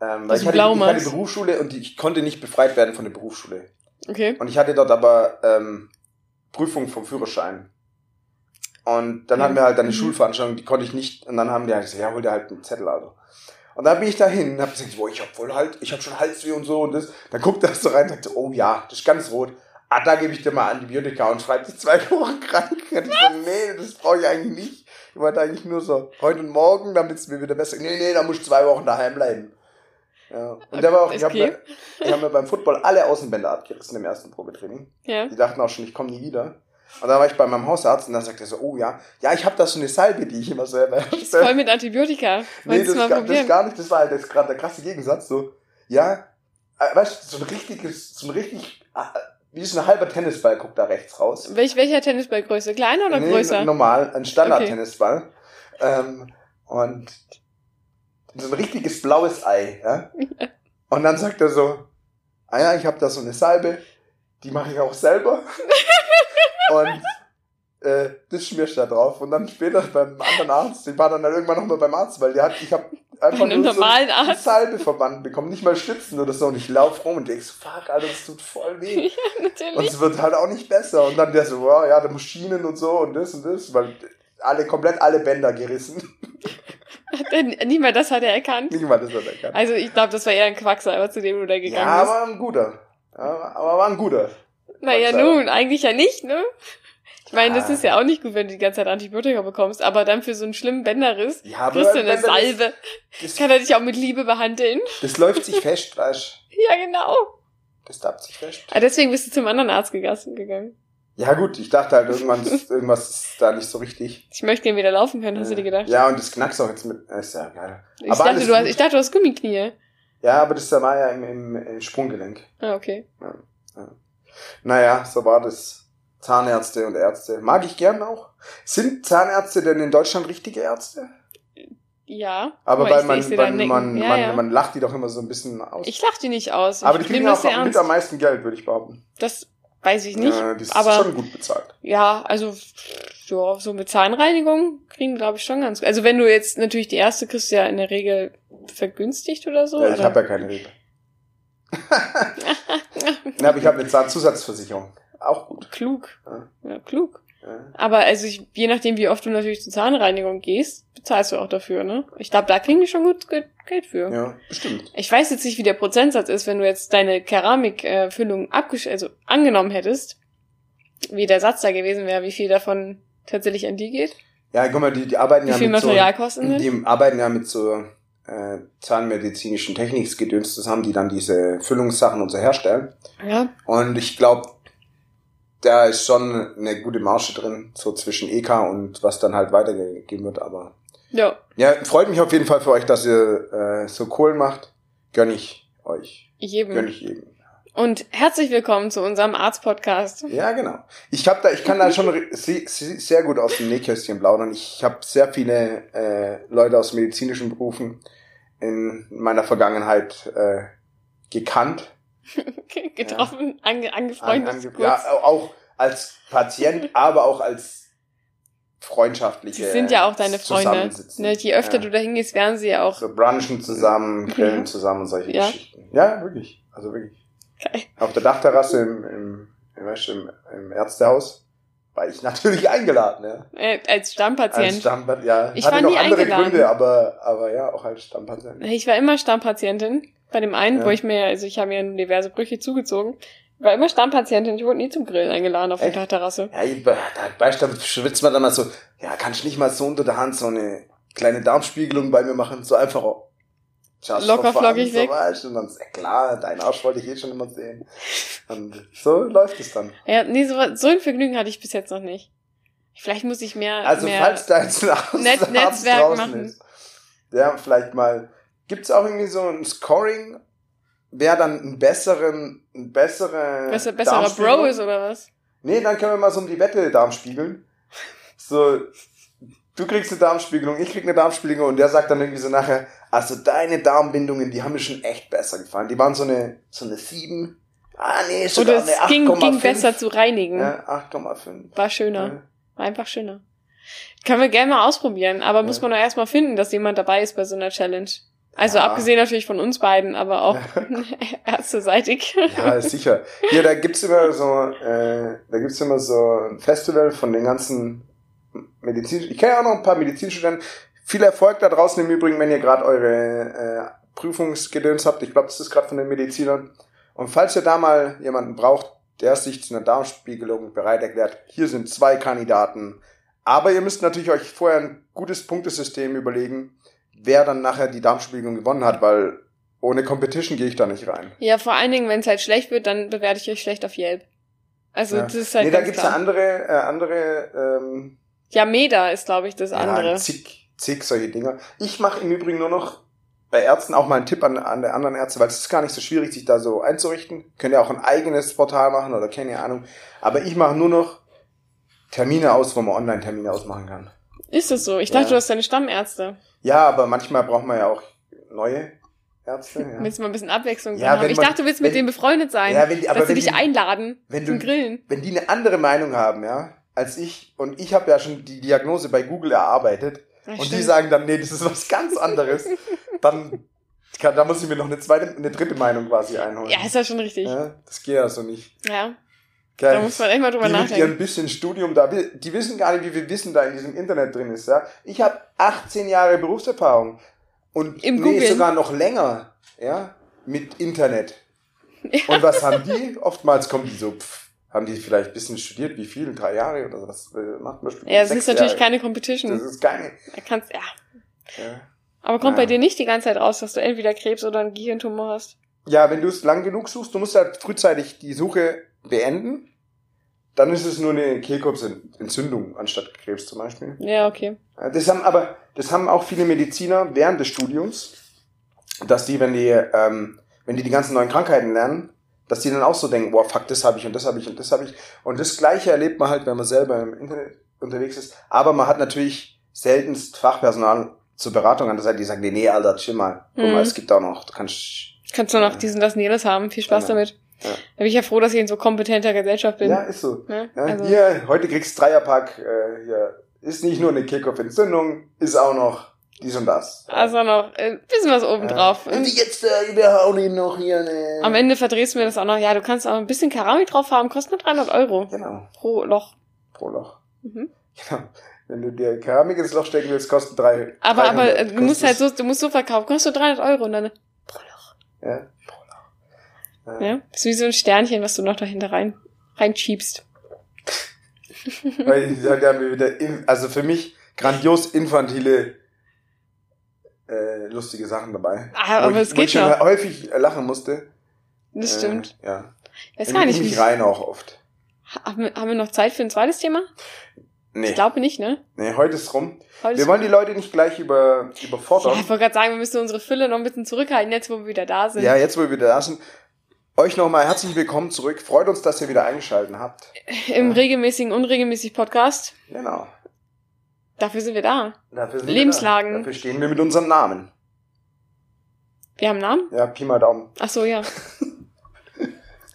S1: Ähm, weil ich hatte, ich hatte? Berufsschule und ich konnte nicht befreit werden von der Berufsschule.
S2: Okay.
S1: Und ich hatte dort aber ähm, Prüfung vom Führerschein. Und dann hatten wir halt eine
S2: Mhm.
S1: Schulveranstaltung, die konnte ich nicht. Und dann haben die halt gesagt, ja, hol dir halt einen Zettel, also. Und dann bin ich dahin und hab gesagt, boah, ich hab voll halt, ich hab schon Halsweh und so und das. Dann guckt er so rein und sagt, oh ja, das ist ganz rot. Ah, da gebe ich dir mal Antibiotika und schreibt dich zwei *laughs* Wochen krank. Und ich so, nee, das brauche ich eigentlich nicht. Ich wollte eigentlich nur so, heute und morgen, damit es mir wieder besser geht. Nee, nee, da muss ich zwei Wochen daheim bleiben. Ja. Und der war auch, ich habe
S2: Okay.
S1: mir, ich hab mir beim Football alle Außenbänder abgerissen im ersten Probetraining.
S2: Ja.
S1: Die dachten auch schon, ich komme nie wieder. Und dann war ich bei meinem Hausarzt und dann sagt er so, oh ja, ja, ich habe da so eine Salbe, die ich immer selber
S2: Das ist voll mit Antibiotika.
S1: Nee, das, gar, das gar nicht, das war halt jetzt gerade der krasse Gegensatz. So, ja, äh, weißt du, so ein richtiges, so ein richtig, äh, wie so ein halber Tennisball guckt da rechts raus.
S2: Welch, welcher Tennisballgröße? Kleiner oder
S1: Nee,
S2: größer?
S1: Normal, ein Standard-Tennisball. Ähm, und so ein richtiges blaues Ei. Ja? Und dann sagt er so, ah ja, ich habe da so eine Salbe, die mache ich auch selber. und äh, das schmierst du da drauf. Und dann später beim anderen Arzt, den war dann, dann irgendwann nochmal beim Arzt, weil der hat, ich habe einfach nur so einen
S2: Arzt?
S1: Salbeverband bekommen, nicht mal Stützen oder so. Und ich lauf rum und denk so, fuck, Alter, das tut voll weh. *laughs* Und
S2: Natürlich.
S1: es wird halt auch nicht besser. Und dann der so, wow, ja, da muss Schienen und so und das und das, weil alle, komplett alle Bänder gerissen. *laughs* *laughs*
S2: Nicht mal das hat er erkannt.
S1: nicht mal das hat er erkannt.
S2: Also ich glaube, das war eher ein Quacksalber, zu dem du da
S1: Ja,
S2: gegangen bist.
S1: aber ein guter. Ja, aber war ein guter.
S2: Naja, nun, eigentlich ja nicht, ne? Ich meine, das
S1: Ah.
S2: ist ja auch nicht gut, wenn du die ganze Zeit Antibiotika bekommst, aber dann für so einen schlimmen Bänderriss
S1: Ja,
S2: kriegst du eine
S1: das-
S2: Salbe.
S1: Das,
S2: Kann er dich auch mit Liebe behandeln?
S1: das läuft sich *laughs* fest, weißt
S2: Ja, genau.
S1: Das tappt sich fest.
S2: Ah, deswegen bist du zum anderen Arzt gegangen.
S1: Ja gut, ich dachte halt irgendwann, ist- *laughs* irgendwas ist da nicht so richtig.
S2: Ich möchte gern wieder laufen können, hast du dir gedacht?
S1: Ja, und das knackst auch jetzt mit. Ist ja geil.
S2: ich,
S1: aber
S2: dachte, du hast, ich dachte, du hast Gummiknie.
S1: Ja, aber das war ja im, im, im Sprunggelenk.
S2: Ah, okay.
S1: Naja, so war das. Zahnärzte und Ärzte. Mag ich gern auch. Sind Zahnärzte denn in Deutschland richtige Ärzte?
S2: Ja.
S1: Aber weil man, man,
S2: nicken.
S1: man,
S2: ja,
S1: man,
S2: ja.
S1: man lacht die doch immer so ein bisschen aus.
S2: ich lach die nicht aus.
S1: aber die
S2: ich
S1: kriegen
S2: nehme
S1: auch mit am meisten Geld, würde ich behaupten.
S2: Das weiß ich nicht.
S1: Ja, ist
S2: aber
S1: schon gut bezahlt.
S2: ja, also ja, so mit Zahnreinigung kriegen, glaube ich, schon ganz gut. Also wenn du jetzt natürlich die erste kriegst, ja in der Regel vergünstigt oder so.
S1: ja, ich habe ja keine Rebe. *laughs* ja, aber ich habe eine Zahnzusatzversicherung. Auch gut.
S2: klug.
S1: Ja,
S2: klug. Aber also ich, je nachdem, wie oft du natürlich zur Zahnreinigung gehst, bezahlst du auch dafür, ne? Ich glaube, da kriegen die schon gut Ge- Geld für.
S1: ja, bestimmt.
S2: Ich weiß jetzt nicht, wie der Prozentsatz ist, wenn du jetzt deine Keramikfüllung abgesch also angenommen hättest, wie der Satz da gewesen wäre, wie viel davon tatsächlich an die geht,
S1: Ja, guck mal, die, die arbeiten
S2: wie
S1: ja
S2: viel
S1: mit
S2: Materialkosten
S1: so,
S2: sind.
S1: die arbeiten ja mit so äh, zahnmedizinischen Techniksgedöns zusammen, die dann diese Füllungssachen und so herstellen.
S2: Ja,
S1: Und ich glaube, da ist schon eine gute Marge drin, so zwischen EK und was dann halt weitergegeben wird. Aber
S2: ja,
S1: ja, freut mich auf jeden Fall für euch, dass ihr äh, so Kohlen macht. Gönn ich euch. Gönn
S2: jedem.
S1: ich jedem.
S2: Und herzlich willkommen zu unserem Arzt-Podcast.
S1: Ja, genau. Ich hab da, ich kann da schon sehr gut aus dem Nähkästchen plaudern. Ich habe sehr viele äh, Leute aus medizinischen Berufen in meiner Vergangenheit äh, gekannt.
S2: Getroffen, ange,
S1: An,
S2: angefreundet,
S1: an,
S2: kurz.
S1: ja, auch als Patient, *laughs* aber auch als freundschaftliche.
S2: Die sind ja auch deine Freunde. Ne, je öfter
S1: ja.
S2: du da hingehst, werden sie ja auch
S1: So brunchen zusammen, grillen
S2: Ja.
S1: zusammen und solche
S2: Ja.
S1: Geschichten. Ja, wirklich. Also wirklich.
S2: geil.
S1: Auf der Dachterrasse im, im, im, im, Ärztehaus war ich *laughs* natürlich eingeladen, ja.
S2: Äh, als
S1: Als
S2: Stammpatient.
S1: Stammpatient, ja.
S2: Ich
S1: Hatte
S2: war
S1: noch
S2: nie
S1: andere
S2: eingeladen.
S1: Gründe, aber, aber ja, auch als Stammpatient.
S2: Ich war immer Stammpatientin. Bei dem einen,
S1: Ja.
S2: wo ich mir, also ich habe mir diverse Brüche zugezogen. War immer Stammpatientin. Ich wurde nie zum Grillen eingeladen auf der Dachterrasse.
S1: Ja, da du, da schwitzt man dann mal so, ja, kannst du nicht mal so unter der Hand so eine kleine Darmspiegelung bei mir machen? So einfach just
S2: Locker flockig
S1: so,
S2: weg.
S1: Du, und dann ist ja klar, deinen Arsch wollte ich eh schon immer sehen. Und so läuft es dann.
S2: Ja, nee, so, so ein Vergnügen hatte ich bis jetzt noch nicht. Vielleicht muss ich mehr,
S1: Also
S2: mehr
S1: falls da jetzt ein
S2: Net- Netzwerk
S1: draußen
S2: machen.
S1: ist, der vielleicht mal, gibt's auch irgendwie so ein Scoring, wer dann einen besseren, ein bessere
S2: besser, besserer Bro ist oder was?
S1: Nee, dann können wir mal so um die Wette Darm spiegeln. So, du kriegst eine Darmspiegelung, ich krieg eine Darmspiegelung und der sagt dann irgendwie so nachher, also deine Darmbindungen, die haben mir schon echt besser gefallen. Die waren so eine, so eine 7. Ah, nee, sogar
S2: Oder
S1: eine
S2: es ging,
S1: 8,5.
S2: ging besser zu reinigen.
S1: Ja, 8,5.
S2: War schöner.
S1: Ja.
S2: War einfach schöner. Können wir gerne mal ausprobieren, aber muss
S1: Ja.
S2: man doch erstmal finden, dass jemand dabei ist bei so einer Challenge. Also
S1: Ja.
S2: abgesehen natürlich von uns beiden, aber auch ärzteseitig.
S1: Ja, *laughs* sicher. Hier, da gibt's immer so, äh, da gibt's immer so ein Festival von den ganzen Medizin. Ich kenne ja auch noch ein paar Medizinstudenten. Viel Erfolg da draußen im Übrigen, wenn ihr gerade eure äh, Prüfungsgedöns habt. Ich glaube, das ist gerade von den Medizinern. Und falls ihr da mal jemanden braucht, der sich zu einer Darmspiegelung bereit erklärt, hier sind zwei Kandidaten. Aber ihr müsst natürlich euch vorher ein gutes Punktesystem überlegen, wer dann nachher die Darmspiegelung gewonnen hat, weil ohne Competition gehe ich da nicht rein.
S2: Ja, vor allen Dingen, wenn es halt schlecht wird, dann bewerte ich euch schlecht auf Yelp. Also
S1: ja.
S2: das ist halt
S1: nee, da gibt's ja
S2: klar.
S1: andere, äh, andere ähm,
S2: Ja, Meda ist, glaube ich, das andere.
S1: Ja, zig, zig solche Dinger. Ich mache im Übrigen nur noch bei Ärzten auch mal einen Tipp an, an der anderen Ärzte, weil es ist gar nicht so schwierig, sich da so einzurichten. Könnt ihr auch ein eigenes Portal machen oder keine Ahnung. Aber ich mache nur noch Termine aus, wo man Online-Termine ausmachen kann.
S2: Ist das so? Ich dachte,
S1: Ja.
S2: du hast deine Stammärzte.
S1: Ja, aber manchmal braucht man ja auch neue Ärzte. Ja.
S2: Willst du mal ein bisschen Abwechslung
S1: Ja,
S2: haben? Ich
S1: man-
S2: dachte, du willst mit denen befreundet sein.
S1: Ja, wenn die- aber
S2: dass sie dich
S1: die-
S2: einladen
S1: wenn
S2: zum
S1: du-
S2: Grillen.
S1: Wenn die eine andere Meinung haben, ja, als ich, und ich habe ja schon die Diagnose bei Google erarbeitet,
S2: Ja,
S1: und die
S2: stimmt.
S1: sagen dann, nee, das ist was ganz anderes, *laughs* dann kann, da muss ich mir noch eine zweite, eine dritte Meinung quasi einholen.
S2: Ja, ist ja schon richtig. Ja,
S1: Ja, das geht ja so nicht.
S2: da
S1: Geil.
S2: muss man echt mal drüber
S1: die mit
S2: nachdenken.
S1: ihrem bisschen Studium da, die wissen gar nicht, wie viel Wissen da in diesem Internet drin ist. Ja? Ich habe 18 Jahre Berufserfahrung und
S2: Im
S1: nee,
S2: Googlen.
S1: sogar noch länger, ja, mit Internet. Und was haben die? Oftmals kommen die so, pff, haben die vielleicht ein bisschen studiert, wie viel? Drei Jahre oder was äh, macht man studiert?
S2: Ja,
S1: Sechs
S2: ist natürlich
S1: Jahre.
S2: keine Competition.
S1: Das ist keine.
S2: Da kannst, ja.
S1: Ja.
S2: Aber kommt
S1: Ja.
S2: bei dir nicht die ganze Zeit raus, dass du entweder Krebs oder einen Gehirntumor hast?
S1: Ja, wenn du es lang genug suchst, du musst halt frühzeitig die Suche beenden. Dann ist es nur eine Kehlkopfentzündung anstatt Krebs zum Beispiel.
S2: Ja, okay.
S1: Das haben aber, das haben auch viele Mediziner während des Studiums, dass die, wenn die, ähm, wenn die die ganzen neuen Krankheiten lernen, dass die dann auch so denken, boah, fuck, das habe ich und das habe ich und das habe ich. Und das Gleiche erlebt man halt, wenn man selber im Internet unterwegs ist. Aber man hat natürlich seltenst Fachpersonal zur Beratung an der Seite, die sagen, nee, nee, Alter, chill mal. Guck
S2: Mhm.
S1: mal, es gibt auch noch, du kannst,
S2: Kannst du noch diesen, das und jenes haben. Viel Spaß
S1: Genau.
S2: damit.
S1: Ja.
S2: Da bin ich ja froh, dass ich in so kompetenter Gesellschaft bin.
S1: ja, ist so.
S2: Ne?
S1: Ja,
S2: Also,
S1: Hier, heute kriegst du Dreierpack, äh, hier, ist nicht nur eine Kehlkopfentzündung, ist auch noch dies und das.
S2: also noch ein bisschen was oben drauf.
S1: Und jetzt äh, überhauen ihn noch hier eine...
S2: Am Ende verdrehst du mir das auch noch. Ja, du kannst auch ein bisschen Keramik drauf haben, kostet nur 300 Euro
S1: Genau,
S2: pro Loch.
S1: pro Loch.
S2: Mhm.
S1: Genau. Wenn du dir Keramik ins Loch stecken willst, kostet drei.
S2: Aber,
S1: 300,
S2: aber äh, du musst halt so, du musst so verkaufen, kostet nur 300 Euro und dann pro Loch.
S1: Ja, pro Loch. Ja.
S2: Ja? Das ist wie so ein Sternchen, was du noch dahinter rein, reinschiebst. *laughs*
S1: Weil ich sag, da haben wir wieder, in, also für mich grandios infantile, äh, lustige Sachen dabei.
S2: Ah,
S1: Wo
S2: aber
S1: ich,
S2: es geht
S1: ich schon häufig lachen musste.
S2: Das
S1: Äh,
S2: stimmt.
S1: Ja.
S2: Ich weiß gar nicht,
S1: mich rein auch oft.
S2: haben wir, haben wir noch Zeit für ein zweites Thema?
S1: Nee,
S2: Ich glaube nicht, ne?
S1: nee, heute ist rum.
S2: Heute
S1: Wir
S2: ist-
S1: wollen die Leute nicht gleich über,
S2: ja,
S1: überfordern.
S2: ich wollte gerade sagen, wir müssen unsere Fülle noch ein bisschen zurückhalten, jetzt wo wir wieder da sind.
S1: Ja, jetzt wo wir wieder da sind. Euch nochmal herzlich willkommen zurück. Freut uns, dass ihr wieder eingeschaltet habt.
S2: Im regelmäßigen, unregelmäßig Podcast.
S1: Genau.
S2: Dafür sind wir da.
S1: Dafür sind
S2: Lebenslagen.
S1: Wir da. Dafür stehen wir mit unserem Namen.
S2: Wir haben einen Namen?
S1: Ja, Pi mal Daumen.
S2: Ach so, ja.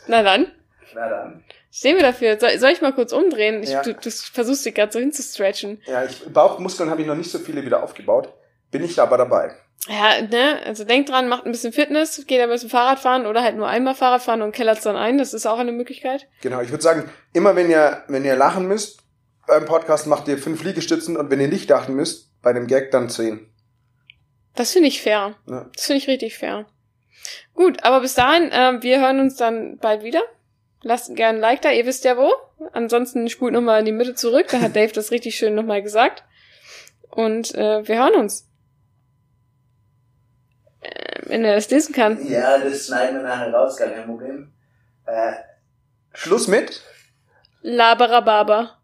S2: Na dann,
S1: Na dann.
S2: stehen wir dafür. Soll, soll ich mal kurz umdrehen? Ich,
S1: Ja.
S2: du, du versuchst dich gerade so hinzustretchen.
S1: Ja, ich, Bauchmuskeln habe ich noch nicht so viele wieder aufgebaut. Bin ich aber dabei.
S2: Ja, ne, also denkt dran, macht ein bisschen Fitness, geht ein bisschen Fahrrad fahren oder halt nur einmal Fahrrad fahren und kellert's dann ein. Das ist auch eine Möglichkeit.
S1: Genau, ich würde sagen, immer wenn ihr, wenn ihr lachen müsst beim Podcast, macht ihr fünf Liegestützen und wenn ihr nicht lachen müsst, bei dem Gag dann zehn.
S2: Das finde ich fair.
S1: Ja.
S2: Das finde ich richtig fair. Gut, aber bis dahin, ähm, wir hören uns dann bald wieder. Lasst gerne ein Like da, ihr wisst ja wo. Ansonsten spult nochmal in die Mitte zurück, da hat *laughs* Dave das richtig schön nochmal gesagt. Und äh, wir hören uns. Wenn er das lesen kann.
S3: Ja, das schneiden wir nachher raus, gar kein Problem. Äh,
S1: Schluss mit?
S2: Laberababa.